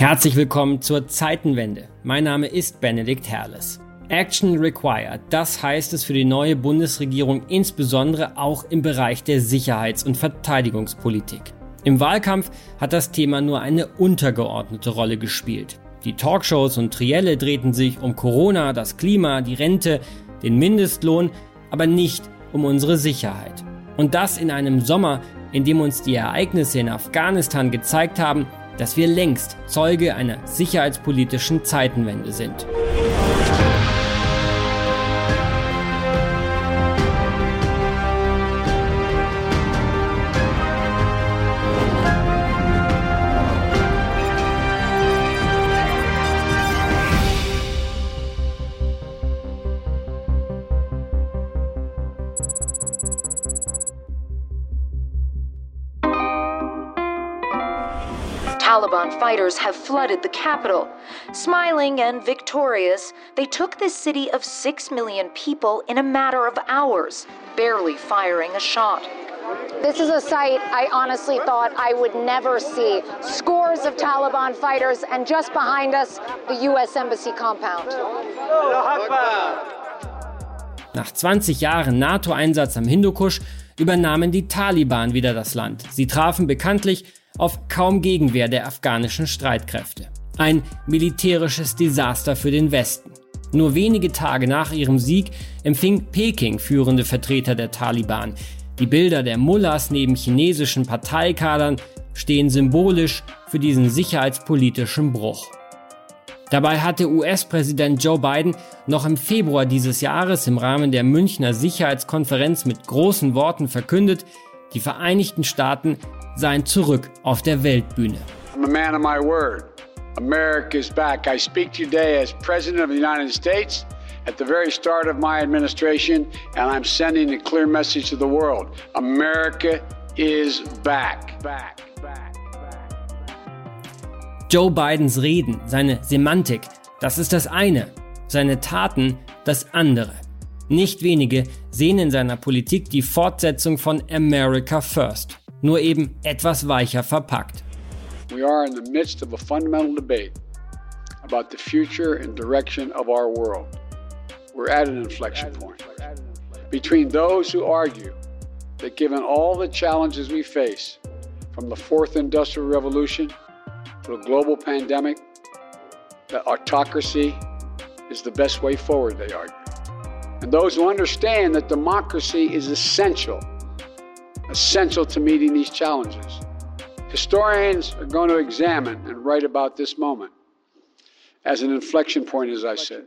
Herzlich willkommen zur Zeitenwende. Mein Name ist Benedikt Herles. Action required, das heißt es für die neue Bundesregierung insbesondere auch im Bereich der Sicherheits- und Verteidigungspolitik. Im Wahlkampf hat das Thema nur eine untergeordnete Rolle gespielt. Die Talkshows und Trielle drehten sich um Corona, das Klima, die Rente, den Mindestlohn, aber nicht um unsere Sicherheit. Und das in einem Sommer, in dem uns die Ereignisse in Afghanistan gezeigt haben, dass wir längst Zeuge einer sicherheitspolitischen Zeitenwende sind. Fighters have flooded the capital. Smiling and victorious, they took this city of 6 million people in a matter of hours, barely firing a shot. This is a sight I honestly thought I would never see. Scores of Taliban fighters, and just behind us, the U.S. Embassy compound. Nach 20 Jahren NATO-Einsatz am Hindukusch übernahmen die Taliban wieder das Land. Sie trafen bekanntlich auf kaum Gegenwehr der afghanischen Streitkräfte. Ein militärisches Desaster für den Westen. Nur wenige Tage nach ihrem Sieg empfing Peking führende Vertreter der Taliban. Die Bilder der Mullahs neben chinesischen Parteikadern stehen symbolisch für diesen sicherheitspolitischen Bruch. Dabei hatte US-Präsident Joe Biden noch im Februar dieses Jahres im Rahmen der Münchner Sicherheitskonferenz mit großen Worten verkündet, die Vereinigten Staaten seien zurück auf der Weltbühne. I'm a man of my word. America is back. I speak today as President of the United States at the very start of my administration, and I'm sending a clear message to the world. America is back. Back. Back. Joe Bidens Reden, seine Semantik, das ist das eine, seine Taten das andere. Nicht wenige sehen in seiner Politik die Fortsetzung von America First, nur eben etwas weicher verpackt. We are in the midst of a fundamental debate about the future and direction of our world. We're at an inflection point. Between those who argue that given all the challenges we face, from the fourth industrial revolution to a global pandemic, that autocracy is the best way forward, they argue and those who understand that democracy is essential, essential to meeting these challenges. Historians are going to examine and write about this moment as an inflection point, as I said.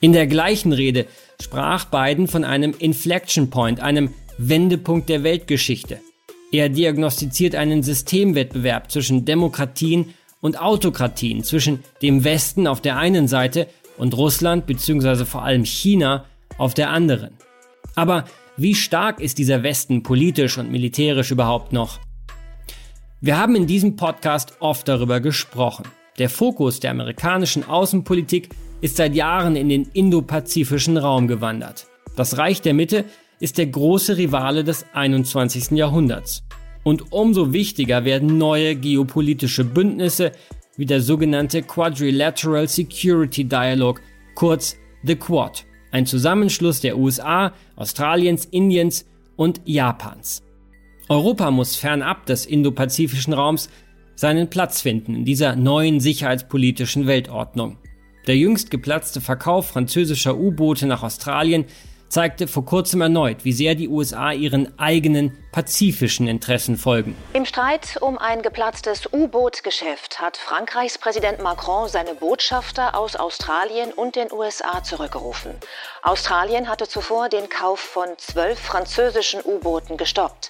In der gleichen Rede sprach Biden von einem Inflection Point, einem Wendepunkt der Weltgeschichte. Er diagnostiziert einen Systemwettbewerb zwischen Demokratien und Autokratien, zwischen dem Westen auf der einen Seite und Russland bzw. vor allem China auf der anderen. Aber wie stark ist dieser Westen politisch und militärisch überhaupt noch? Wir haben in diesem Podcast oft darüber gesprochen. Der Fokus der amerikanischen Außenpolitik ist seit Jahren in den indopazifischen Raum gewandert. Das Reich der Mitte ist der große Rivale des 21. Jahrhunderts. Und umso wichtiger werden neue geopolitische Bündnisse wie der sogenannte Quadrilateral Security Dialogue, kurz The Quad, ein Zusammenschluss der USA, Australiens, Indiens und Japans. Europa muss fernab des indopazifischen Raums seinen Platz finden in dieser neuen sicherheitspolitischen Weltordnung. Der jüngst geplatzte Verkauf französischer U-Boote nach Australien zeigte vor kurzem erneut, wie sehr die USA ihren eigenen pazifischen Interessen folgen. Im Streit um ein geplatztes U-Boot-Geschäft hat Frankreichs Präsident Macron seine Botschafter aus Australien und den USA zurückgerufen. Australien hatte zuvor den Kauf von zwölf französischen U-Booten gestoppt.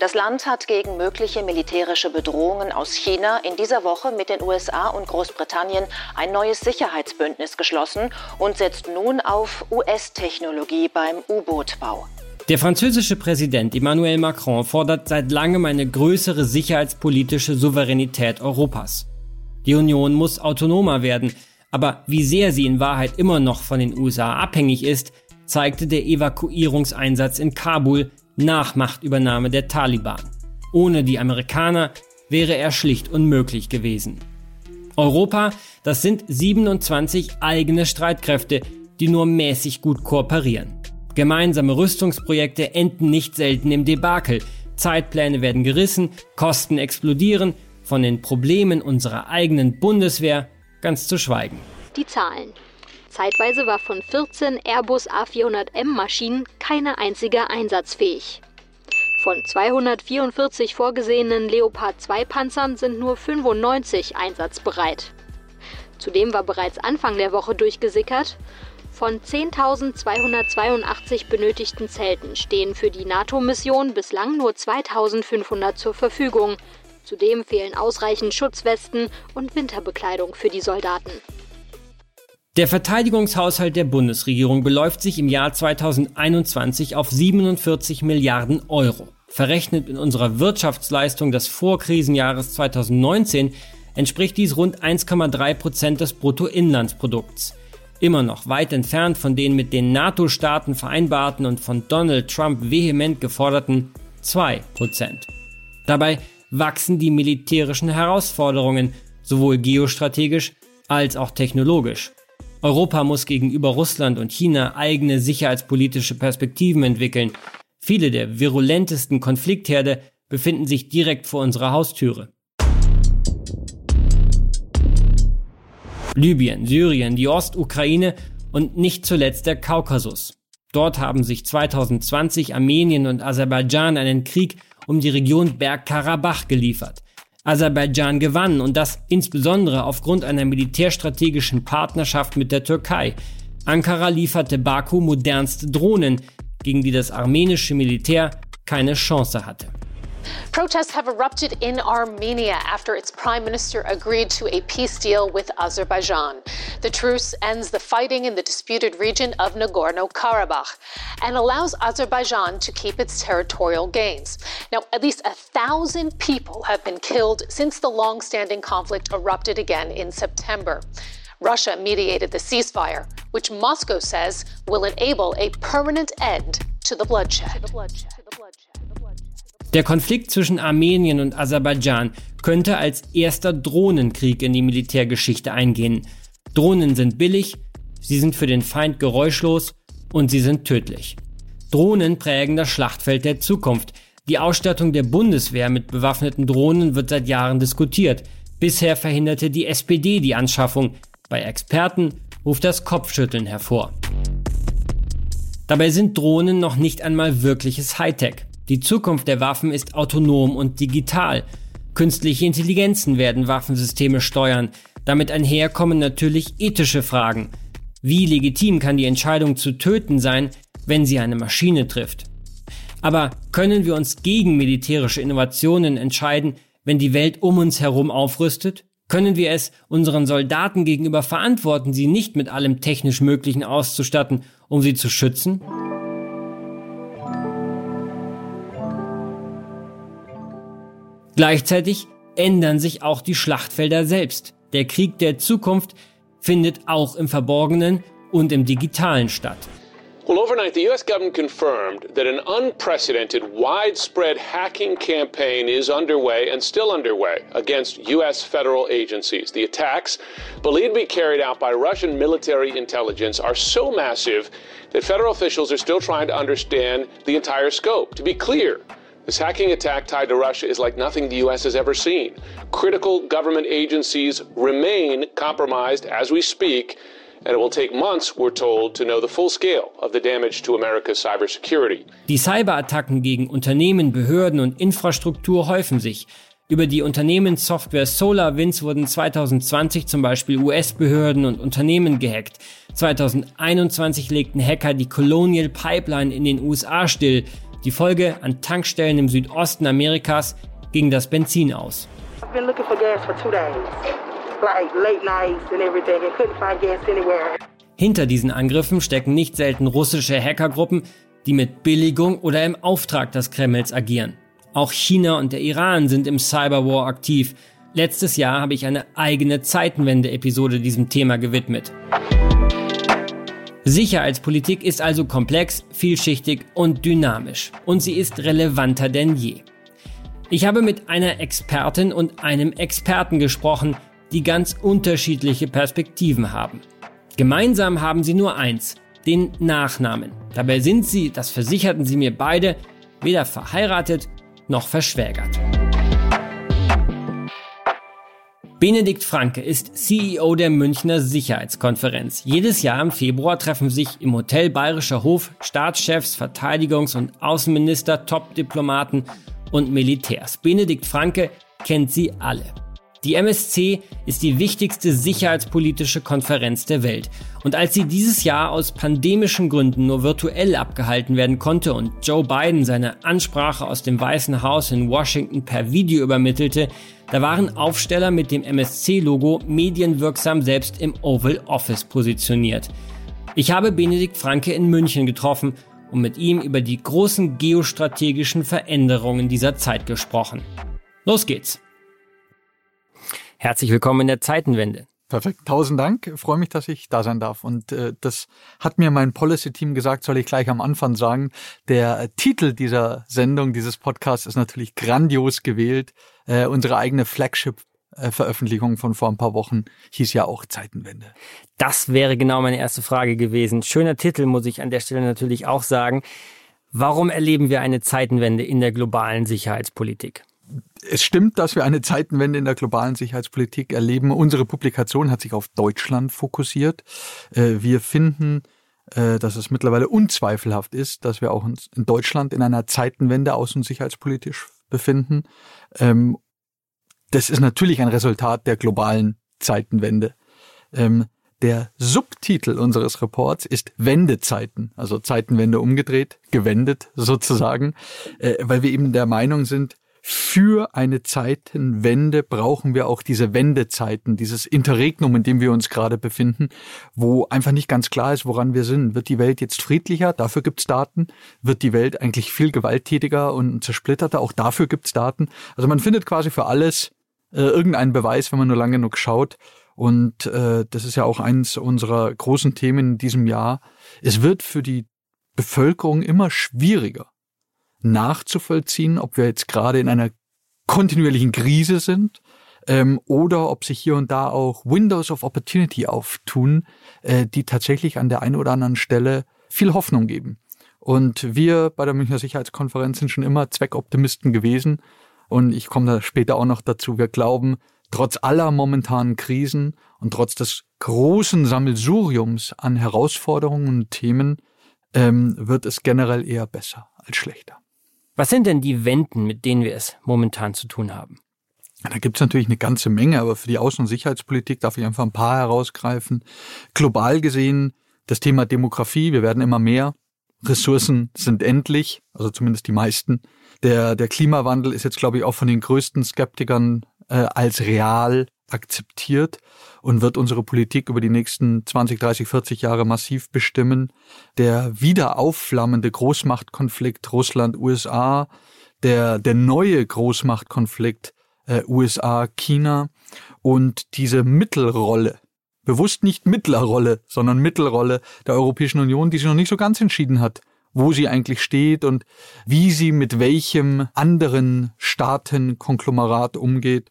Das Land hat gegen mögliche militärische Bedrohungen aus China in dieser Woche mit den USA und Großbritannien ein neues Sicherheitsbündnis geschlossen und setzt nun auf US-Technologie beim U-Bootbau. Der französische Präsident Emmanuel Macron fordert seit langem eine größere sicherheitspolitische Souveränität Europas. Die Union muss autonomer werden, aber wie sehr sie in Wahrheit immer noch von den USA abhängig ist, zeigte der Evakuierungseinsatz in Kabul nach Machtübernahme der Taliban. Ohne die Amerikaner wäre er schlicht unmöglich gewesen. Europa, das sind 27 eigene Streitkräfte, die nur mäßig gut kooperieren. Gemeinsame Rüstungsprojekte enden nicht selten im Debakel. Zeitpläne werden gerissen, Kosten explodieren, von den Problemen unserer eigenen Bundeswehr ganz zu schweigen. Die Zahlen. Zeitweise war von 14 Airbus A400M Maschinen keine einzige einsatzfähig. Von 244 vorgesehenen Leopard 2 Panzern sind nur 95 einsatzbereit. Zudem war bereits Anfang der Woche durchgesickert, von 10.282 benötigten Zelten stehen für die NATO-Mission bislang nur 2.500 zur Verfügung. Zudem fehlen ausreichend Schutzwesten und Winterbekleidung für die Soldaten. Der Verteidigungshaushalt der Bundesregierung beläuft sich im Jahr 2021 auf 47 Milliarden Euro. Verrechnet in unserer Wirtschaftsleistung des Vorkrisenjahres 2019 entspricht dies rund 1,3 Prozent des Bruttoinlandsprodukts. Immer noch weit entfernt von den mit den NATO-Staaten vereinbarten und von Donald Trump vehement geforderten 2 Prozent. Dabei wachsen die militärischen Herausforderungen sowohl geostrategisch als auch technologisch. Europa muss gegenüber Russland und China eigene sicherheitspolitische Perspektiven entwickeln. Viele der virulentesten Konfliktherde befinden sich direkt vor unserer Haustüre. Libyen, Syrien, die Ostukraine und nicht zuletzt der Kaukasus. Dort haben sich 2020 Armenien und Aserbaidschan einen Krieg um die Region Bergkarabach geliefert. Aserbaidschan gewann und das insbesondere aufgrund einer militärstrategischen Partnerschaft mit der Türkei. Ankara lieferte Baku modernste Drohnen, gegen die das armenische Militär keine Chance hatte. Protests have erupted in Armenia after its prime minister agreed to a peace deal with Azerbaijan. The truce ends the fighting in the disputed region of Nagorno Karabakh and allows Azerbaijan to keep its territorial gains. Now, at least a thousand people have been killed since the long standing conflict erupted again in September. Russia mediated the ceasefire, which Moscow says will enable a permanent end to the bloodshed. To the bloodshed. Der Konflikt zwischen Armenien und Aserbaidschan könnte als erster Drohnenkrieg in die Militärgeschichte eingehen. Drohnen sind billig, sie sind für den Feind geräuschlos und sie sind tödlich. Drohnen prägen das Schlachtfeld der Zukunft. Die Ausstattung der Bundeswehr mit bewaffneten Drohnen wird seit Jahren diskutiert. Bisher verhinderte die SPD die Anschaffung. Bei Experten ruft das Kopfschütteln hervor. Dabei sind Drohnen noch nicht einmal wirkliches Hightech. Die Zukunft der Waffen ist autonom und digital. Künstliche Intelligenzen werden Waffensysteme steuern. Damit einher kommen natürlich ethische Fragen. Wie legitim kann die Entscheidung zu töten sein, wenn sie eine Maschine trifft? Aber können wir uns gegen militärische Innovationen entscheiden, wenn die Welt um uns herum aufrüstet? Können wir es unseren Soldaten gegenüber verantworten, sie nicht mit allem technisch Möglichen auszustatten, um sie zu schützen? Gleichzeitig ändern sich auch die Schlachtfelder selbst. Der Krieg der Zukunft findet auch im Verborgenen und im Digitalen statt. Well, overnight, the U.S. government confirmed that an unprecedented, widespread hacking campaign is underway and still underway against U.S. federal agencies. The attacks, believed to be carried out by Russian military intelligence, are so massive that federal officials are still trying to understand the entire scope. To be clear, This hacking attack tied to Russia is like nothing the U.S. has ever seen. Critical government agencies remain compromised as we speak, and it will take months, we're told, to know the full scale of the damage to America's cybersecurity. Die Cyberattacken gegen Unternehmen, Behörden und Infrastruktur häufen sich. Über die Unternehmenssoftware SolarWinds wurden 2020 zum Beispiel US-Behörden und Unternehmen gehackt. 2021 legten Hacker die Colonial Pipeline in den USA still. Die Folge an Tankstellen im Südosten Amerikas ging das Benzin aus. Hinter diesen Angriffen stecken nicht selten russische Hackergruppen, die mit Billigung oder im Auftrag des Kremls agieren. Auch China und der Iran sind im Cyberwar aktiv. Letztes Jahr habe ich eine eigene Zeitenwende-Episode diesem Thema gewidmet. Sicherheitspolitik ist also komplex, vielschichtig und dynamisch. Und sie ist relevanter denn je. Ich habe mit einer Expertin und einem Experten gesprochen, die ganz unterschiedliche Perspektiven haben. Gemeinsam haben sie nur eins, den Nachnamen. Dabei sind sie, das versicherten sie mir beide, weder verheiratet noch verschwägert. Benedikt Franke ist CEO der Münchner Sicherheitskonferenz. Jedes Jahr im Februar treffen sich im Hotel Bayerischer Hof Staatschefs, Verteidigungs- und Außenminister, Top-Diplomaten und Militärs. Benedikt Franke kennt sie alle. Die MSC ist die wichtigste sicherheitspolitische Konferenz der Welt. Und als sie dieses Jahr aus pandemischen Gründen nur virtuell abgehalten werden konnte und Joe Biden seine Ansprache aus dem Weißen Haus in Washington per Video übermittelte, da waren Aufsteller mit dem MSC-Logo medienwirksam selbst im Oval Office positioniert. Ich habe Benedikt Franke in München getroffen und mit ihm über die großen geostrategischen Veränderungen dieser Zeit gesprochen. Los geht's! Herzlich willkommen in der Zeitenwende. Perfekt. Tausend Dank. Ich freue mich, dass ich da sein darf. Und äh, das hat mir mein Policy-Team gesagt, soll ich gleich am Anfang sagen. Der äh, Titel dieser Sendung, dieses Podcasts ist natürlich grandios gewählt. Äh, unsere eigene Flagship-Veröffentlichung von vor ein paar Wochen hieß ja auch Zeitenwende. Das wäre genau meine erste Frage gewesen. Schöner Titel, muss ich an der Stelle natürlich auch sagen. Warum erleben wir eine Zeitenwende in der globalen Sicherheitspolitik? Es stimmt, dass wir eine Zeitenwende in der globalen Sicherheitspolitik erleben. Unsere Publikation hat sich auf Deutschland fokussiert. Äh, wir finden, äh, dass es mittlerweile unzweifelhaft ist, dass wir auch in Deutschland in einer Zeitenwende außen- und sicherheitspolitisch befinden. Ähm, das ist natürlich ein Resultat der globalen Zeitenwende. Ähm, der Subtitel unseres Reports ist Wendezeiten, also Zeitenwende umgedreht, gewendet sozusagen, äh, weil wir eben der Meinung sind, für eine Zeitenwende brauchen wir auch diese Wendezeiten, dieses Interregnum, in dem wir uns gerade befinden, wo einfach nicht ganz klar ist, woran wir sind. Wird die Welt jetzt friedlicher? Dafür gibt's Daten. Wird die Welt eigentlich viel gewalttätiger und zersplitterter? Auch dafür gibt's Daten. Also man findet quasi für alles äh, irgendeinen Beweis, wenn man nur lange genug schaut. Und äh, das ist ja auch eines unserer großen Themen in diesem Jahr. Es wird für die Bevölkerung immer schwieriger, nachzuvollziehen, ob wir jetzt gerade in einer kontinuierlichen Krise sind ähm, oder ob sich hier und da auch Windows of Opportunity auftun, äh, die tatsächlich an der einen oder anderen Stelle viel Hoffnung geben. Und wir bei der Münchner Sicherheitskonferenz sind schon immer Zweckoptimisten gewesen. Und ich komme da später auch noch dazu. Wir glauben, trotz aller momentanen Krisen und trotz des großen Sammelsuriums an Herausforderungen und Themen ähm, wird es generell eher besser als schlechter. Was sind denn die Wenden, mit denen wir es momentan zu tun haben? Da gibt's natürlich eine ganze Menge, aber für die Außen- und Sicherheitspolitik darf ich einfach ein paar herausgreifen. Global gesehen das Thema Demografie, wir werden immer mehr. Ressourcen sind endlich, also zumindest die meisten. Der, der Klimawandel ist jetzt, glaube ich, auch von den größten Skeptikern äh, als real akzeptiert und wird unsere Politik über die nächsten 20, 30, 40 Jahre massiv bestimmen. Der wieder aufflammende Großmachtkonflikt Russland-USA, der, der neue Großmachtkonflikt äh, USA-China und diese Mittelrolle, bewusst nicht Mittlerrolle, sondern Mittelrolle der Europäischen Union, die sich noch nicht so ganz entschieden hat, wo sie eigentlich steht und wie sie mit welchem anderen Staatenkonglomerat umgeht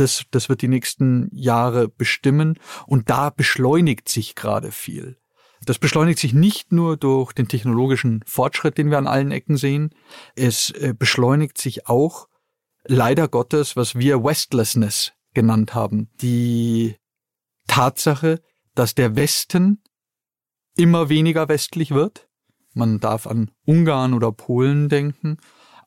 das, das wird die nächsten Jahre bestimmen. Und da beschleunigt sich gerade viel. Das beschleunigt sich nicht nur durch den technologischen Fortschritt, den wir an allen Ecken sehen. Es äh, beschleunigt sich auch, leider Gottes, was wir Westlessness genannt haben. Die Tatsache, dass der Westen immer weniger westlich wird. Man darf an Ungarn oder Polen denken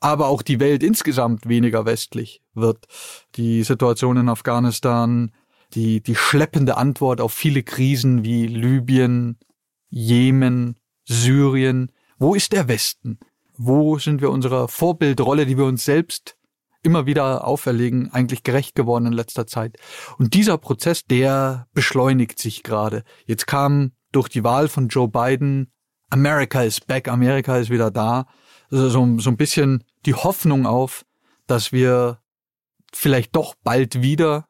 aber auch die Welt insgesamt weniger westlich wird. Die Situation in Afghanistan, die, die schleppende Antwort auf viele Krisen wie Libyen, Jemen, Syrien. Wo ist der Westen? Wo sind wir unserer Vorbildrolle, die wir uns selbst immer wieder auferlegen, eigentlich gerecht geworden in letzter Zeit? Und dieser Prozess, der beschleunigt sich gerade. Jetzt kam durch die Wahl von Joe Biden America is back, Amerika ist wieder da. Also so, so ein bisschen die Hoffnung auf, dass wir vielleicht doch bald wieder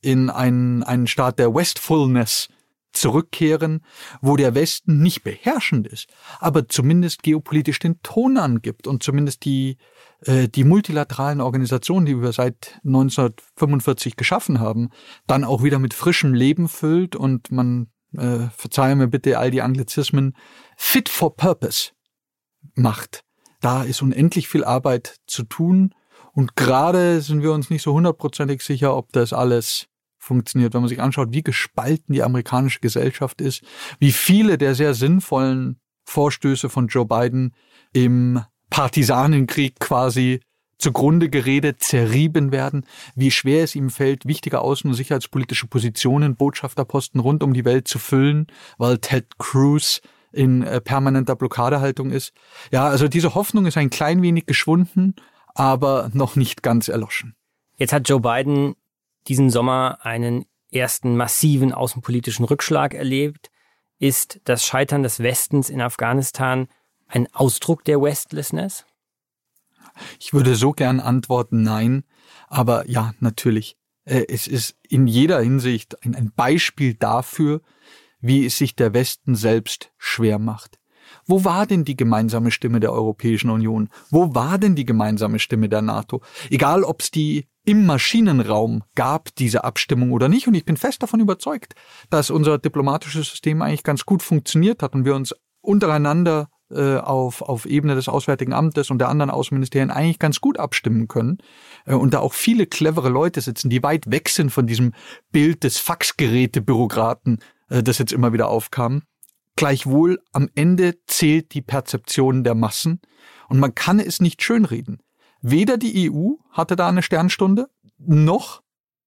in einen, einen Staat der Westfulness zurückkehren, wo der Westen nicht beherrschend ist, aber zumindest geopolitisch den Ton angibt und zumindest die, äh, die multilateralen Organisationen, die wir seit 1945 geschaffen haben, dann auch wieder mit frischem Leben füllt und man, äh, verzeihe mir bitte all die Anglizismen, fit for purpose macht. Da ist unendlich viel Arbeit zu tun. Und gerade sind wir uns nicht so hundertprozentig sicher, ob das alles funktioniert, wenn man sich anschaut, wie gespalten die amerikanische Gesellschaft ist, wie viele der sehr sinnvollen Vorstöße von Joe Biden im Partisanenkrieg quasi zugrunde geredet, zerrieben werden, wie schwer es ihm fällt, wichtige außen- und sicherheitspolitische Positionen, Botschafterposten rund um die Welt zu füllen, weil Ted Cruz in äh, permanenter Blockadehaltung ist. Ja, also diese Hoffnung ist ein klein wenig geschwunden, aber noch nicht ganz erloschen. Jetzt hat Joe Biden diesen Sommer einen ersten massiven außenpolitischen Rückschlag erlebt. Ist das Scheitern des Westens in Afghanistan ein Ausdruck der Westlessness? Ich würde so gern antworten, nein. Aber ja, natürlich. Äh, es ist in jeder Hinsicht ein Beispiel dafür, wie es sich der Westen selbst schwer macht. Wo war denn die gemeinsame Stimme der Europäischen Union? Wo war denn die gemeinsame Stimme der NATO? Egal, ob es die im Maschinenraum gab, diese Abstimmung oder nicht. Und ich bin fest davon überzeugt, dass unser diplomatisches System eigentlich ganz gut funktioniert hat und wir uns untereinander äh, auf, auf Ebene des Auswärtigen Amtes und der anderen Außenministerien eigentlich ganz gut abstimmen können. Äh, und da auch viele clevere Leute sitzen, die weit weg sind von diesem Bild des Faxgeräte-Bürokraten, das jetzt immer wieder aufkam. Gleichwohl am Ende zählt die Perzeption der Massen und man kann es nicht schönreden. Weder die EU hatte da eine Sternstunde, noch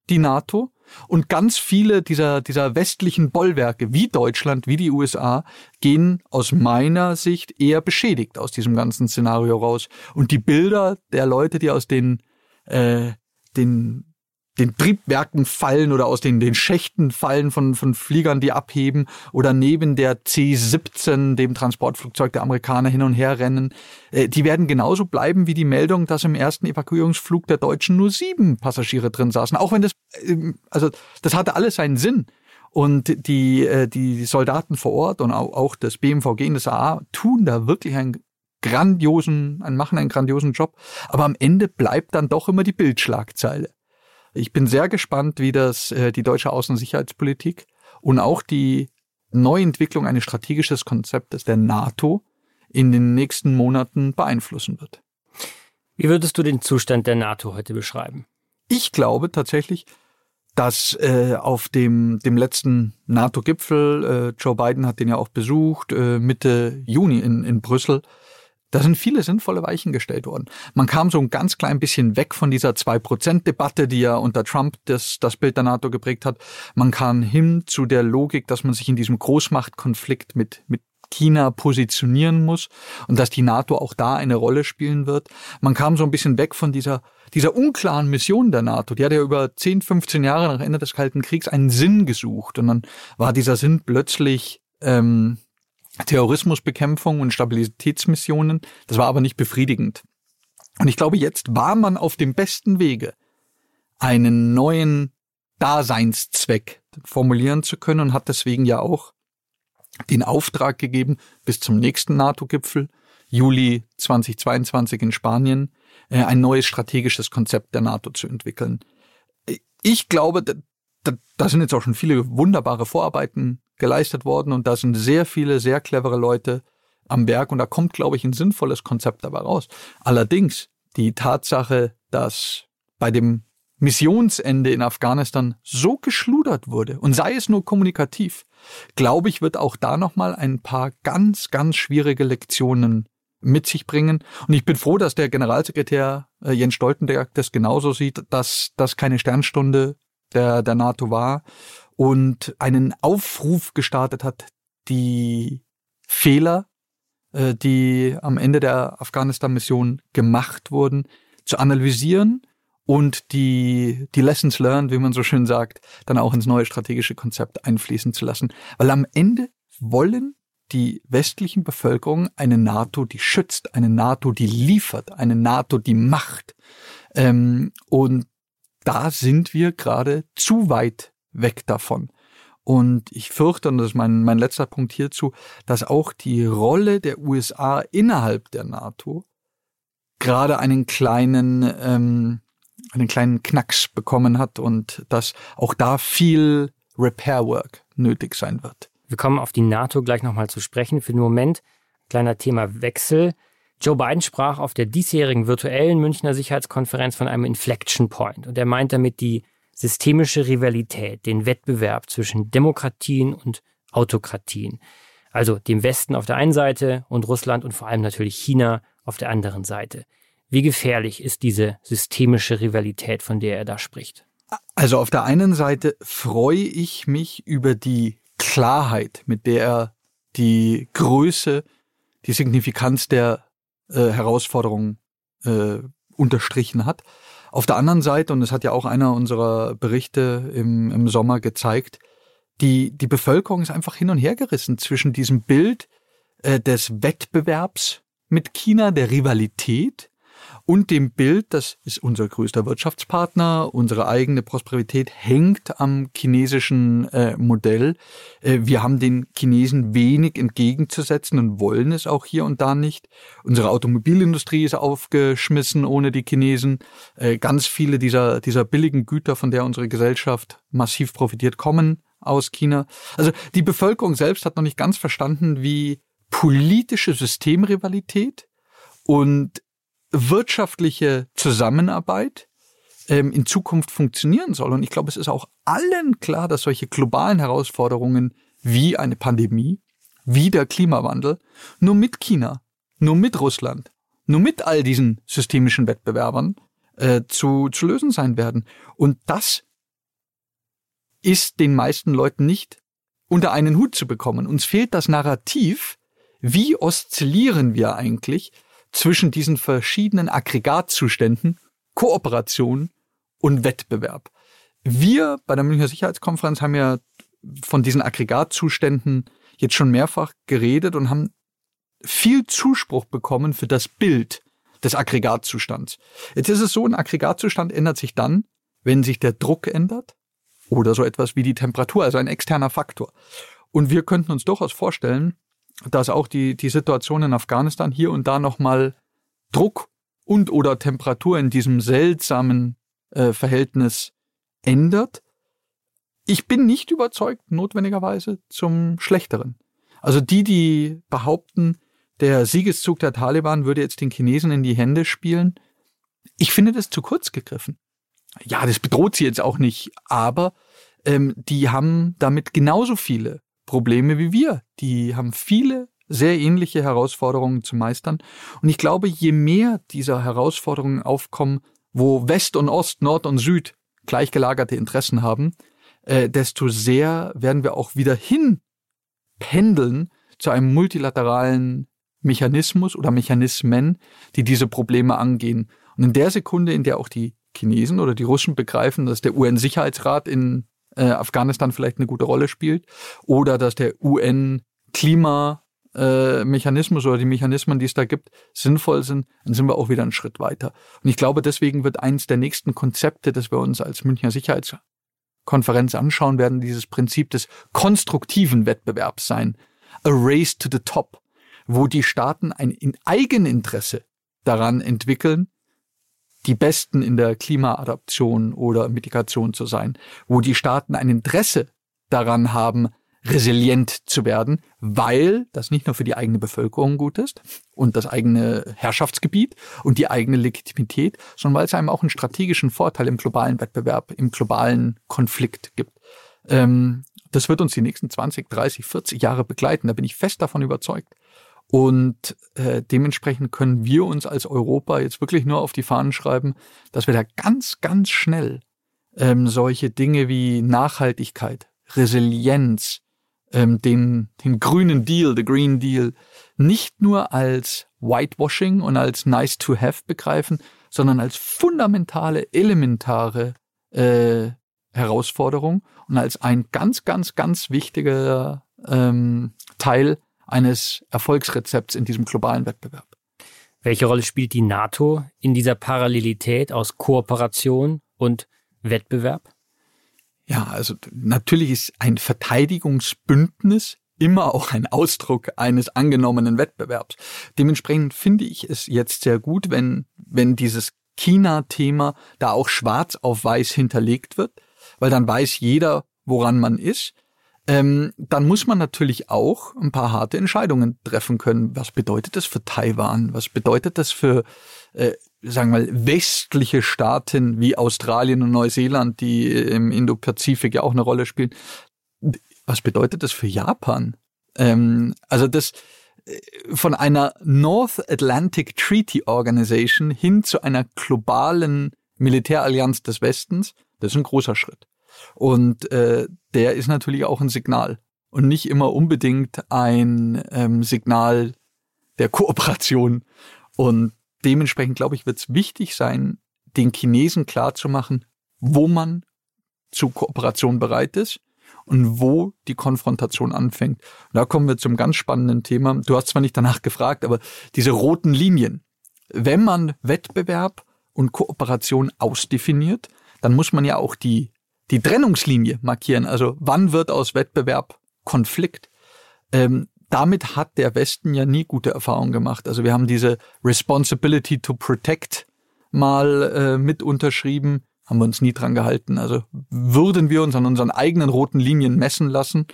die NATO und ganz viele dieser, dieser westlichen Bollwerke wie Deutschland, wie die USA gehen aus meiner Sicht eher beschädigt aus diesem ganzen Szenario raus. Und die Bilder der Leute, die aus den, äh, den den Triebwerken fallen oder aus den, den Schächten fallen von, von Fliegern, die abheben oder neben der C-17, dem Transportflugzeug der Amerikaner, hin und her rennen. Äh, die werden genauso bleiben wie die Meldung, dass im ersten Evakuierungsflug der Deutschen nur sieben Passagiere drin saßen. Auch wenn das, äh, also das hatte alles seinen Sinn. Und die, äh, die Soldaten vor Ort und auch, auch das BMVG und das AA tun da wirklich einen grandiosen, machen einen grandiosen Job. Aber am Ende bleibt dann doch immer die Bildschlagzeile. Ich bin sehr gespannt, wie das äh, die deutsche Außen- und Sicherheitspolitik und auch die Neuentwicklung eines strategischen Konzeptes der NATO in den nächsten Monaten beeinflussen wird. Wie würdest du den Zustand der NATO heute beschreiben? Ich glaube tatsächlich, dass äh, auf dem, dem letzten NATO-Gipfel, äh, Joe Biden hat den ja auch besucht, äh, Mitte Juni in, in Brüssel, da sind viele sinnvolle Weichen gestellt worden. Man kam so ein ganz klein bisschen weg von dieser Zwei-Prozent-Debatte, die ja unter Trump das, das Bild der NATO geprägt hat. Man kam hin zu der Logik, dass man sich in diesem Großmachtkonflikt mit, mit China positionieren muss und dass die NATO auch da eine Rolle spielen wird. Man kam so ein bisschen weg von dieser, dieser unklaren Mission der NATO. Die hat ja über 10, 15 Jahre nach Ende des Kalten Kriegs einen Sinn gesucht und dann war dieser Sinn plötzlich ähm, Terrorismusbekämpfung und Stabilitätsmissionen. Das war aber nicht befriedigend. Und ich glaube, jetzt war man auf dem besten Wege, einen neuen Daseinszweck formulieren zu können und hat deswegen ja auch den Auftrag gegeben, bis zum nächsten NATO-Gipfel, Juli 2022 in Spanien, äh, ein neues strategisches Konzept der NATO zu entwickeln. Ich glaube, da, da sind jetzt auch schon viele wunderbare Vorarbeiten geleistet worden und da sind sehr viele sehr clevere Leute am Werk und da kommt, glaube ich, ein sinnvolles Konzept dabei raus. Allerdings die Tatsache, dass bei dem Missionsende in Afghanistan so geschludert wurde und sei es nur kommunikativ, glaube ich, wird auch da nochmal ein paar ganz, ganz schwierige Lektionen mit sich bringen. Und ich bin froh, dass der Generalsekretär äh, Jens Stoltenberg das genauso sieht, dass das keine Sternstunde der, der NATO war und einen Aufruf gestartet hat, die Fehler, äh, die am Ende der Afghanistan-Mission gemacht wurden, zu analysieren und die, die Lessons learned, wie man so schön sagt, dann auch ins neue strategische Konzept einfließen zu lassen. Weil am Ende wollen die westlichen Bevölkerung eine NATO, die schützt, eine NATO, die liefert, eine NATO, die macht. Ähm, und da sind wir gerade zu weit weg davon. Und ich fürchte, und das ist mein, mein letzter Punkt hierzu, dass auch die Rolle der USA innerhalb der NATO gerade einen kleinen, ähm, einen kleinen Knacks bekommen hat und dass auch da viel Repair Work nötig sein wird. Wir kommen auf die NATO gleich nochmal zu sprechen. Für den Moment kleiner Themawechsel. Joe Biden sprach auf der diesjährigen virtuellen Münchner Sicherheitskonferenz von einem Inflection Point und er meint damit die systemische Rivalität, den Wettbewerb zwischen Demokratien und Autokratien. Also dem Westen auf der einen Seite und Russland und vor allem natürlich China auf der anderen Seite. Wie gefährlich ist diese systemische Rivalität, von der er da spricht? Also auf der einen Seite freue ich mich über die Klarheit, mit der er die Größe, die Signifikanz der äh, Herausforderungen äh, unterstrichen hat. Auf der anderen Seite, und das hat ja auch einer unserer Berichte im, im Sommer gezeigt, die, die Bevölkerung ist einfach hin und her gerissen zwischen diesem Bild äh, des Wettbewerbs mit China, der Rivalität und dem Bild, das ist unser größter Wirtschaftspartner, unsere eigene Prosperität hängt am chinesischen äh, Modell. Äh, wir haben den Chinesen wenig entgegenzusetzen und wollen es auch hier und da nicht. Unsere Automobilindustrie ist aufgeschmissen ohne die Chinesen. Äh, ganz viele dieser, dieser billigen Güter, von der unsere Gesellschaft massiv profitiert, kommen aus China. Also die Bevölkerung selbst hat noch nicht ganz verstanden, wie politische Systemrivalität und wirtschaftliche Zusammenarbeit ähm, in Zukunft funktionieren soll. Und ich glaube, es ist auch allen klar, dass solche globalen Herausforderungen wie eine Pandemie, wie der Klimawandel, nur mit China, nur mit Russland, nur mit all diesen systemischen Wettbewerbern äh, zu, zu lösen sein werden. Und das ist den meisten Leuten nicht unter einen Hut zu bekommen. Uns fehlt das Narrativ, wie oszillieren wir eigentlich zwischen diesen verschiedenen Aggregatzuständen, Kooperation und Wettbewerb. Wir bei der Münchner Sicherheitskonferenz haben ja von diesen Aggregatzuständen jetzt schon mehrfach geredet und haben viel Zuspruch bekommen für das Bild des Aggregatzustands. Jetzt ist es so, ein Aggregatzustand ändert sich dann, wenn sich der Druck ändert oder so etwas wie die Temperatur, also ein externer Faktor. Und wir könnten uns durchaus vorstellen, dass auch die, die Situation in Afghanistan hier und da nochmal Druck und oder Temperatur in diesem seltsamen äh, Verhältnis ändert. Ich bin nicht überzeugt, notwendigerweise zum Schlechteren. Also die, die behaupten, der Siegeszug der Taliban würde jetzt den Chinesen in die Hände spielen, ich finde das zu kurz gegriffen. Ja, das bedroht sie jetzt auch nicht, aber ähm, die haben damit genauso viele Probleme wie wir. Die haben viele sehr ähnliche Herausforderungen zu meistern. Und ich glaube, je mehr dieser Herausforderungen aufkommen, wo West und Ost, Nord und Süd gleichgelagerte Interessen haben, äh, desto sehr werden wir auch wieder hin pendeln zu einem multilateralen Mechanismus oder Mechanismen, die diese Probleme angehen. Und in der Sekunde, in der auch die Chinesen oder die Russen begreifen, dass der UN-Sicherheitsrat in äh, Afghanistan vielleicht eine gute Rolle spielt oder dass der UN-Klimamechanismus oder die Mechanismen, die es da gibt, sinnvoll sind, dann sind wir auch wieder einen Schritt weiter. Und ich glaube, deswegen wird eins der nächsten Konzepte, das wir uns als Münchner Sicherheitskonferenz anschauen werden, dieses Prinzip des konstruktiven Wettbewerbs sein. A race to the top, wo die Staaten ein Eigeninteresse daran entwickeln, die Besten in der Klimaadaption oder Mitigation zu sein, wo die Staaten ein Interesse daran haben, resilient zu werden, weil das nicht nur für die eigene Bevölkerung gut ist und das eigene Herrschaftsgebiet und die eigene Legitimität, sondern weil es einem auch einen strategischen Vorteil im globalen Wettbewerb, im globalen Konflikt gibt. Ähm, das wird uns die nächsten 20, 30, 40 Jahre begleiten, da bin ich fest davon überzeugt. Und äh, dementsprechend können wir uns als Europa jetzt wirklich nur auf die Fahnen schreiben, dass wir da ganz, ganz schnell ähm, solche Dinge wie Nachhaltigkeit, Resilienz, ähm, den, den grünen Deal, the Green Deal, nicht nur als Whitewashing und als nice to have begreifen, sondern als fundamentale, elementare äh, Herausforderung und als ein ganz, ganz, ganz wichtiger ähm, Teil eines Erfolgsrezepts in diesem globalen Wettbewerb. Welche Rolle spielt die NATO in dieser Parallelität aus Kooperation und Wettbewerb? Ja, also natürlich ist ein Verteidigungsbündnis immer auch ein Ausdruck eines angenommenen Wettbewerbs. Dementsprechend finde ich es jetzt sehr gut, wenn, wenn dieses China-Thema da auch schwarz auf weiß hinterlegt wird, weil dann weiß jeder, woran man ist. Ähm, dann muss man natürlich auch ein paar harte Entscheidungen treffen können. Was bedeutet das für Taiwan? Was bedeutet das für, äh, sagen wir mal, westliche Staaten wie Australien und Neuseeland, die im Indo-Pazifik ja auch eine Rolle spielen? Was bedeutet das für Japan? Ähm, also das äh, von einer North Atlantic Treaty Organization hin zu einer globalen Militärallianz des Westens, das ist ein großer Schritt. Und äh, der ist natürlich auch ein Signal und nicht immer unbedingt ein ähm, Signal der Kooperation. Und dementsprechend, glaube ich, wird es wichtig sein, den Chinesen klarzumachen, wo man zu Kooperation bereit ist und wo die Konfrontation anfängt. Und da kommen wir zum ganz spannenden Thema. Du hast zwar nicht danach gefragt, aber diese roten Linien. Wenn man Wettbewerb und Kooperation ausdefiniert, dann muss man ja auch die die Trennungslinie markieren. Also wann wird aus Wettbewerb Konflikt? Ähm, damit hat der Westen ja nie gute Erfahrungen gemacht. Also wir haben diese Responsibility to Protect mal äh, mit unterschrieben, haben wir uns nie dran gehalten. Also würden wir uns an unseren eigenen roten Linien messen lassen,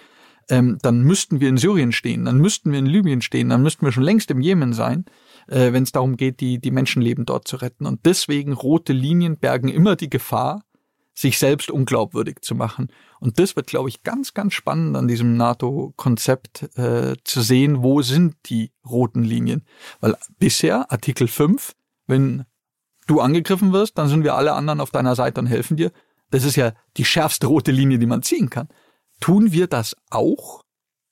ähm, dann müssten wir in Syrien stehen, dann müssten wir in Libyen stehen, dann müssten wir schon längst im Jemen sein, äh, wenn es darum geht, die, die Menschenleben dort zu retten. Und deswegen rote Linien bergen immer die Gefahr, sich selbst unglaubwürdig zu machen. Und das wird, glaube ich, ganz, ganz spannend an diesem NATO-Konzept äh, zu sehen, wo sind die roten Linien. Weil bisher Artikel 5, wenn du angegriffen wirst, dann sind wir alle anderen auf deiner Seite und helfen dir. Das ist ja die schärfste rote Linie, die man ziehen kann. Tun wir das auch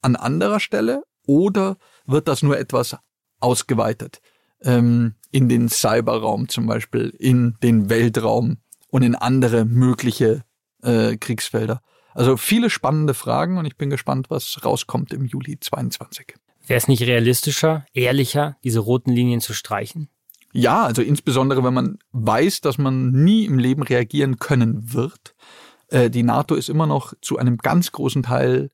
an anderer Stelle oder wird das nur etwas ausgeweitet? Ähm, in den Cyberraum zum Beispiel, in den Weltraum, und in andere mögliche äh, Kriegsfelder. Also viele spannende Fragen und ich bin gespannt, was rauskommt im Juli 22. Wäre es nicht realistischer, ehrlicher, diese roten Linien zu streichen? Ja, also insbesondere wenn man weiß, dass man nie im Leben reagieren können wird. Äh, die NATO ist immer noch zu einem ganz großen Teil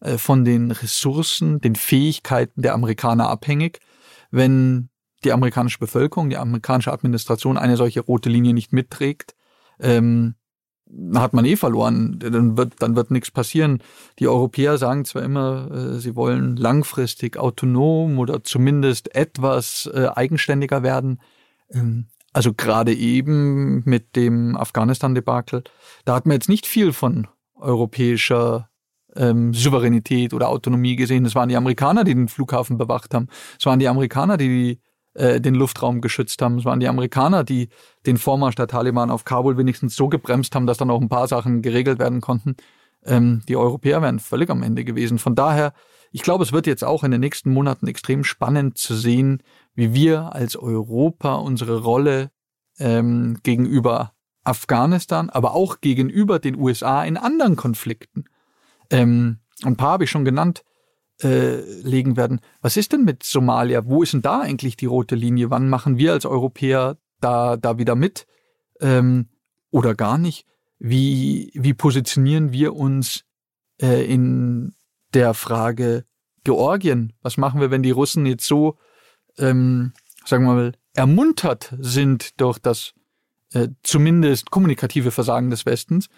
äh, von den Ressourcen, den Fähigkeiten der Amerikaner abhängig. Wenn die amerikanische Bevölkerung, die amerikanische Administration eine solche rote Linie nicht mitträgt, ähm, hat man eh verloren. Dann wird, dann wird nichts passieren. Die Europäer sagen zwar immer, äh, sie wollen langfristig autonom oder zumindest etwas äh, eigenständiger werden. Ähm, also gerade eben mit dem Afghanistan-Debakel, da hat man jetzt nicht viel von europäischer ähm, Souveränität oder Autonomie gesehen. Es waren die Amerikaner, die den Flughafen bewacht haben. Es waren die Amerikaner, die die äh, den Luftraum geschützt haben. Es waren die Amerikaner, die den Vormarsch der Taliban auf Kabul wenigstens so gebremst haben, dass dann auch ein paar Sachen geregelt werden konnten. Ähm, die Europäer wären völlig am Ende gewesen. Von daher, ich glaube, es wird jetzt auch in den nächsten Monaten extrem spannend zu sehen, wie wir als Europa unsere Rolle ähm, gegenüber Afghanistan, aber auch gegenüber den USA in anderen Konflikten. Ähm, ein paar habe ich schon genannt äh, legen werden. Was ist denn mit Somalia? Wo ist denn da eigentlich die rote Linie? Wann machen wir als Europäer da, da wieder mit? Ähm, oder gar nicht? Wie, wie positionieren wir uns äh, in der Frage Georgien? Was machen wir, wenn die Russen jetzt so, ähm, sagen wir mal, ermuntert sind durch das äh, zumindest kommunikative Versagen des Westens,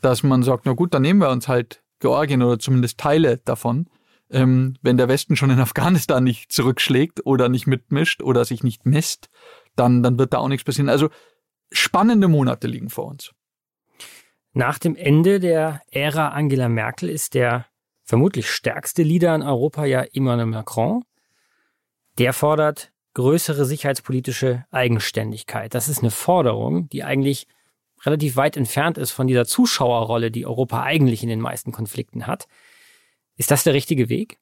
dass man sagt, na gut, dann nehmen wir uns halt Georgien oder zumindest Teile davon ähm, wenn der Westen schon in Afghanistan nicht zurückschlägt oder nicht mitmischt oder sich nicht misst, dann, dann wird da auch nichts passieren. Also spannende Monate liegen vor uns. Nach dem Ende der Ära Angela Merkel ist der vermutlich stärkste Leader in Europa ja Emmanuel Macron. Der fordert größere sicherheitspolitische Eigenständigkeit. Das ist eine Forderung, die eigentlich relativ weit entfernt ist von dieser Zuschauerrolle, die Europa eigentlich in den meisten Konflikten hat. Ist das der richtige Weg?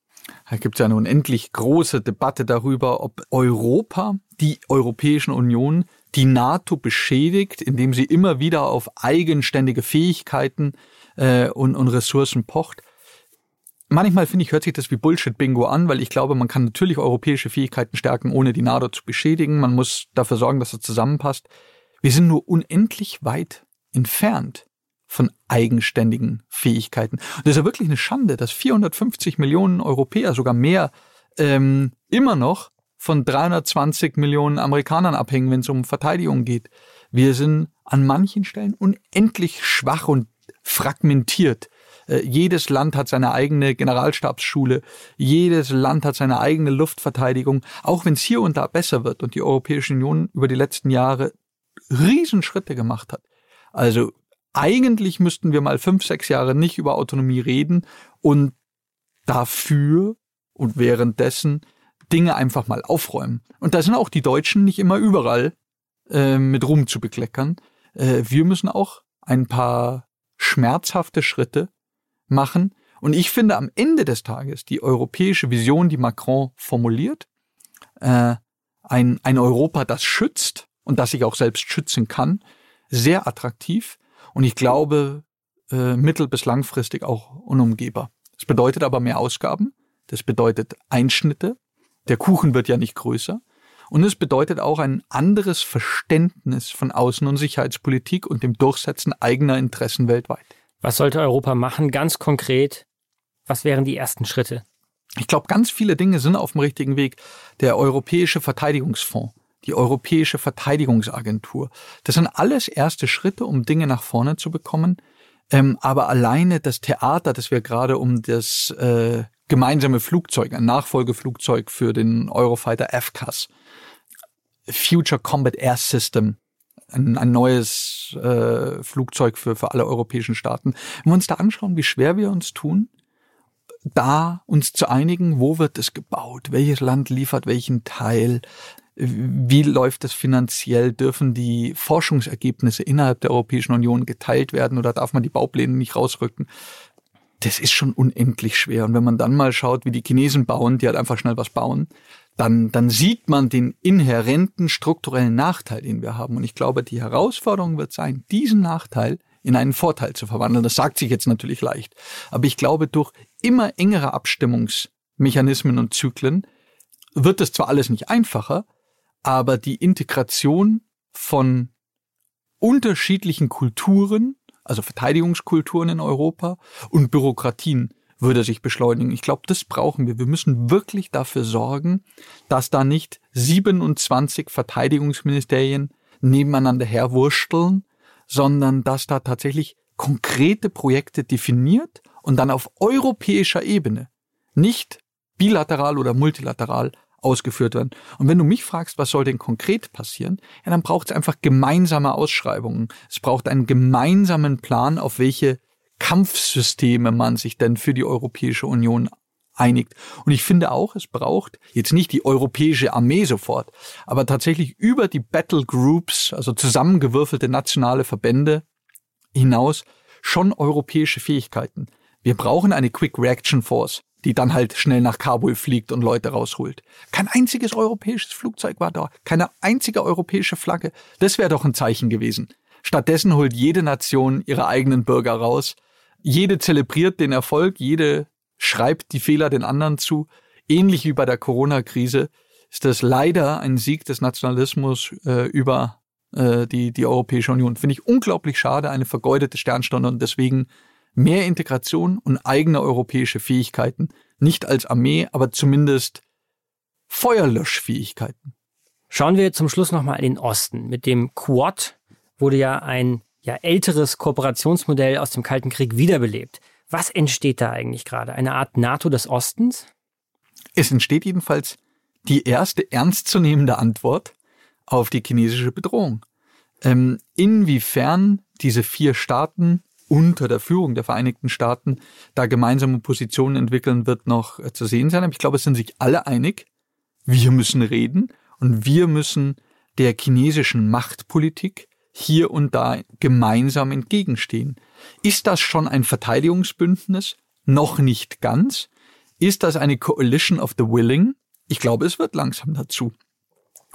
Da gibt es ja eine unendlich große Debatte darüber, ob Europa, die Europäischen Union, die NATO beschädigt, indem sie immer wieder auf eigenständige Fähigkeiten äh, und, und Ressourcen pocht. Manchmal finde ich, hört sich das wie Bullshit-Bingo an, weil ich glaube, man kann natürlich europäische Fähigkeiten stärken, ohne die NATO zu beschädigen. Man muss dafür sorgen, dass es zusammenpasst. Wir sind nur unendlich weit entfernt von eigenständigen Fähigkeiten. Und das ist ja wirklich eine Schande, dass 450 Millionen Europäer, sogar mehr, ähm, immer noch von 320 Millionen Amerikanern abhängen, wenn es um Verteidigung geht. Wir sind an manchen Stellen unendlich schwach und fragmentiert. Äh, jedes Land hat seine eigene Generalstabsschule, jedes Land hat seine eigene Luftverteidigung, auch wenn es hier und da besser wird und die Europäische Union über die letzten Jahre Riesenschritte gemacht hat. Also eigentlich müssten wir mal fünf, sechs Jahre nicht über Autonomie reden und dafür und währenddessen Dinge einfach mal aufräumen. Und da sind auch die Deutschen nicht immer überall äh, mit Ruhm zu bekleckern. Äh, wir müssen auch ein paar schmerzhafte Schritte machen. Und ich finde am Ende des Tages die europäische Vision, die Macron formuliert, äh, ein, ein Europa, das schützt und das sich auch selbst schützen kann, sehr attraktiv und ich glaube äh, mittel- bis langfristig auch unumgehbar. Das bedeutet aber mehr Ausgaben, das bedeutet Einschnitte, der Kuchen wird ja nicht größer und es bedeutet auch ein anderes Verständnis von Außen- und Sicherheitspolitik und dem Durchsetzen eigener Interessen weltweit. Was sollte Europa machen, ganz konkret? Was wären die ersten Schritte? Ich glaube, ganz viele Dinge sind auf dem richtigen Weg. Der Europäische Verteidigungsfonds, die Europäische Verteidigungsagentur, das sind alles erste Schritte, um Dinge nach vorne zu bekommen. Ähm, aber alleine das Theater, das wir gerade um das äh, gemeinsame Flugzeug, ein Nachfolgeflugzeug für den Eurofighter FCAS, Future Combat Air System, ein, ein neues äh, Flugzeug für, für alle europäischen Staaten. Wenn wir uns da anschauen, wie schwer wir uns tun, da uns zu einigen, wo wird es gebaut, welches Land liefert welchen Teil, wie läuft es finanziell, dürfen die Forschungsergebnisse innerhalb der Europäischen Union geteilt werden oder darf man die Baupläne nicht rausrücken? Das ist schon unendlich schwer. Und wenn man dann mal schaut, wie die Chinesen bauen, die halt einfach schnell was bauen, dann, dann sieht man den inhärenten strukturellen Nachteil, den wir haben. Und ich glaube, die Herausforderung wird sein, diesen Nachteil in einen Vorteil zu verwandeln. Das sagt sich jetzt natürlich leicht. Aber ich glaube, durch immer engere Abstimmungsmechanismen und Zyklen wird es zwar alles nicht einfacher, aber die Integration von unterschiedlichen Kulturen, also Verteidigungskulturen in Europa und Bürokratien würde sich beschleunigen. Ich glaube, das brauchen wir. Wir müssen wirklich dafür sorgen, dass da nicht 27 Verteidigungsministerien nebeneinander herwursteln, sondern dass da tatsächlich konkrete Projekte definiert und dann auf europäischer Ebene, nicht bilateral oder multilateral ausgeführt werden. Und wenn du mich fragst, was soll denn konkret passieren, ja, dann braucht es einfach gemeinsame Ausschreibungen. Es braucht einen gemeinsamen Plan, auf welche Kampfsysteme man sich denn für die Europäische Union einigt. Und ich finde auch, es braucht jetzt nicht die europäische Armee sofort, aber tatsächlich über die Battle Groups, also zusammengewürfelte nationale Verbände hinaus, schon europäische Fähigkeiten. Wir brauchen eine Quick Reaction Force, die dann halt schnell nach Kabul fliegt und Leute rausholt. Kein einziges europäisches Flugzeug war da, keine einzige europäische Flagge. Das wäre doch ein Zeichen gewesen. Stattdessen holt jede Nation ihre eigenen Bürger raus. Jede zelebriert den Erfolg, jede schreibt die Fehler den anderen zu. Ähnlich wie bei der Corona-Krise ist das leider ein Sieg des Nationalismus äh, über äh, die, die Europäische Union. Finde ich unglaublich schade, eine vergeudete Sternstunde und deswegen mehr Integration und eigene europäische Fähigkeiten. Nicht als Armee, aber zumindest Feuerlöschfähigkeiten. Schauen wir zum Schluss nochmal in den Osten. Mit dem Quad wurde ja ein ja, älteres Kooperationsmodell aus dem Kalten Krieg wiederbelebt. Was entsteht da eigentlich gerade? Eine Art NATO des Ostens? Es entsteht jedenfalls die erste ernstzunehmende Antwort auf die chinesische Bedrohung. Ähm, inwiefern diese vier Staaten unter der Führung der Vereinigten Staaten da gemeinsame Positionen entwickeln, wird noch äh, zu sehen sein. Aber ich glaube, es sind sich alle einig. Wir müssen reden und wir müssen der chinesischen Machtpolitik hier und da gemeinsam entgegenstehen. Ist das schon ein Verteidigungsbündnis? Noch nicht ganz. Ist das eine Coalition of the Willing? Ich glaube, es wird langsam dazu.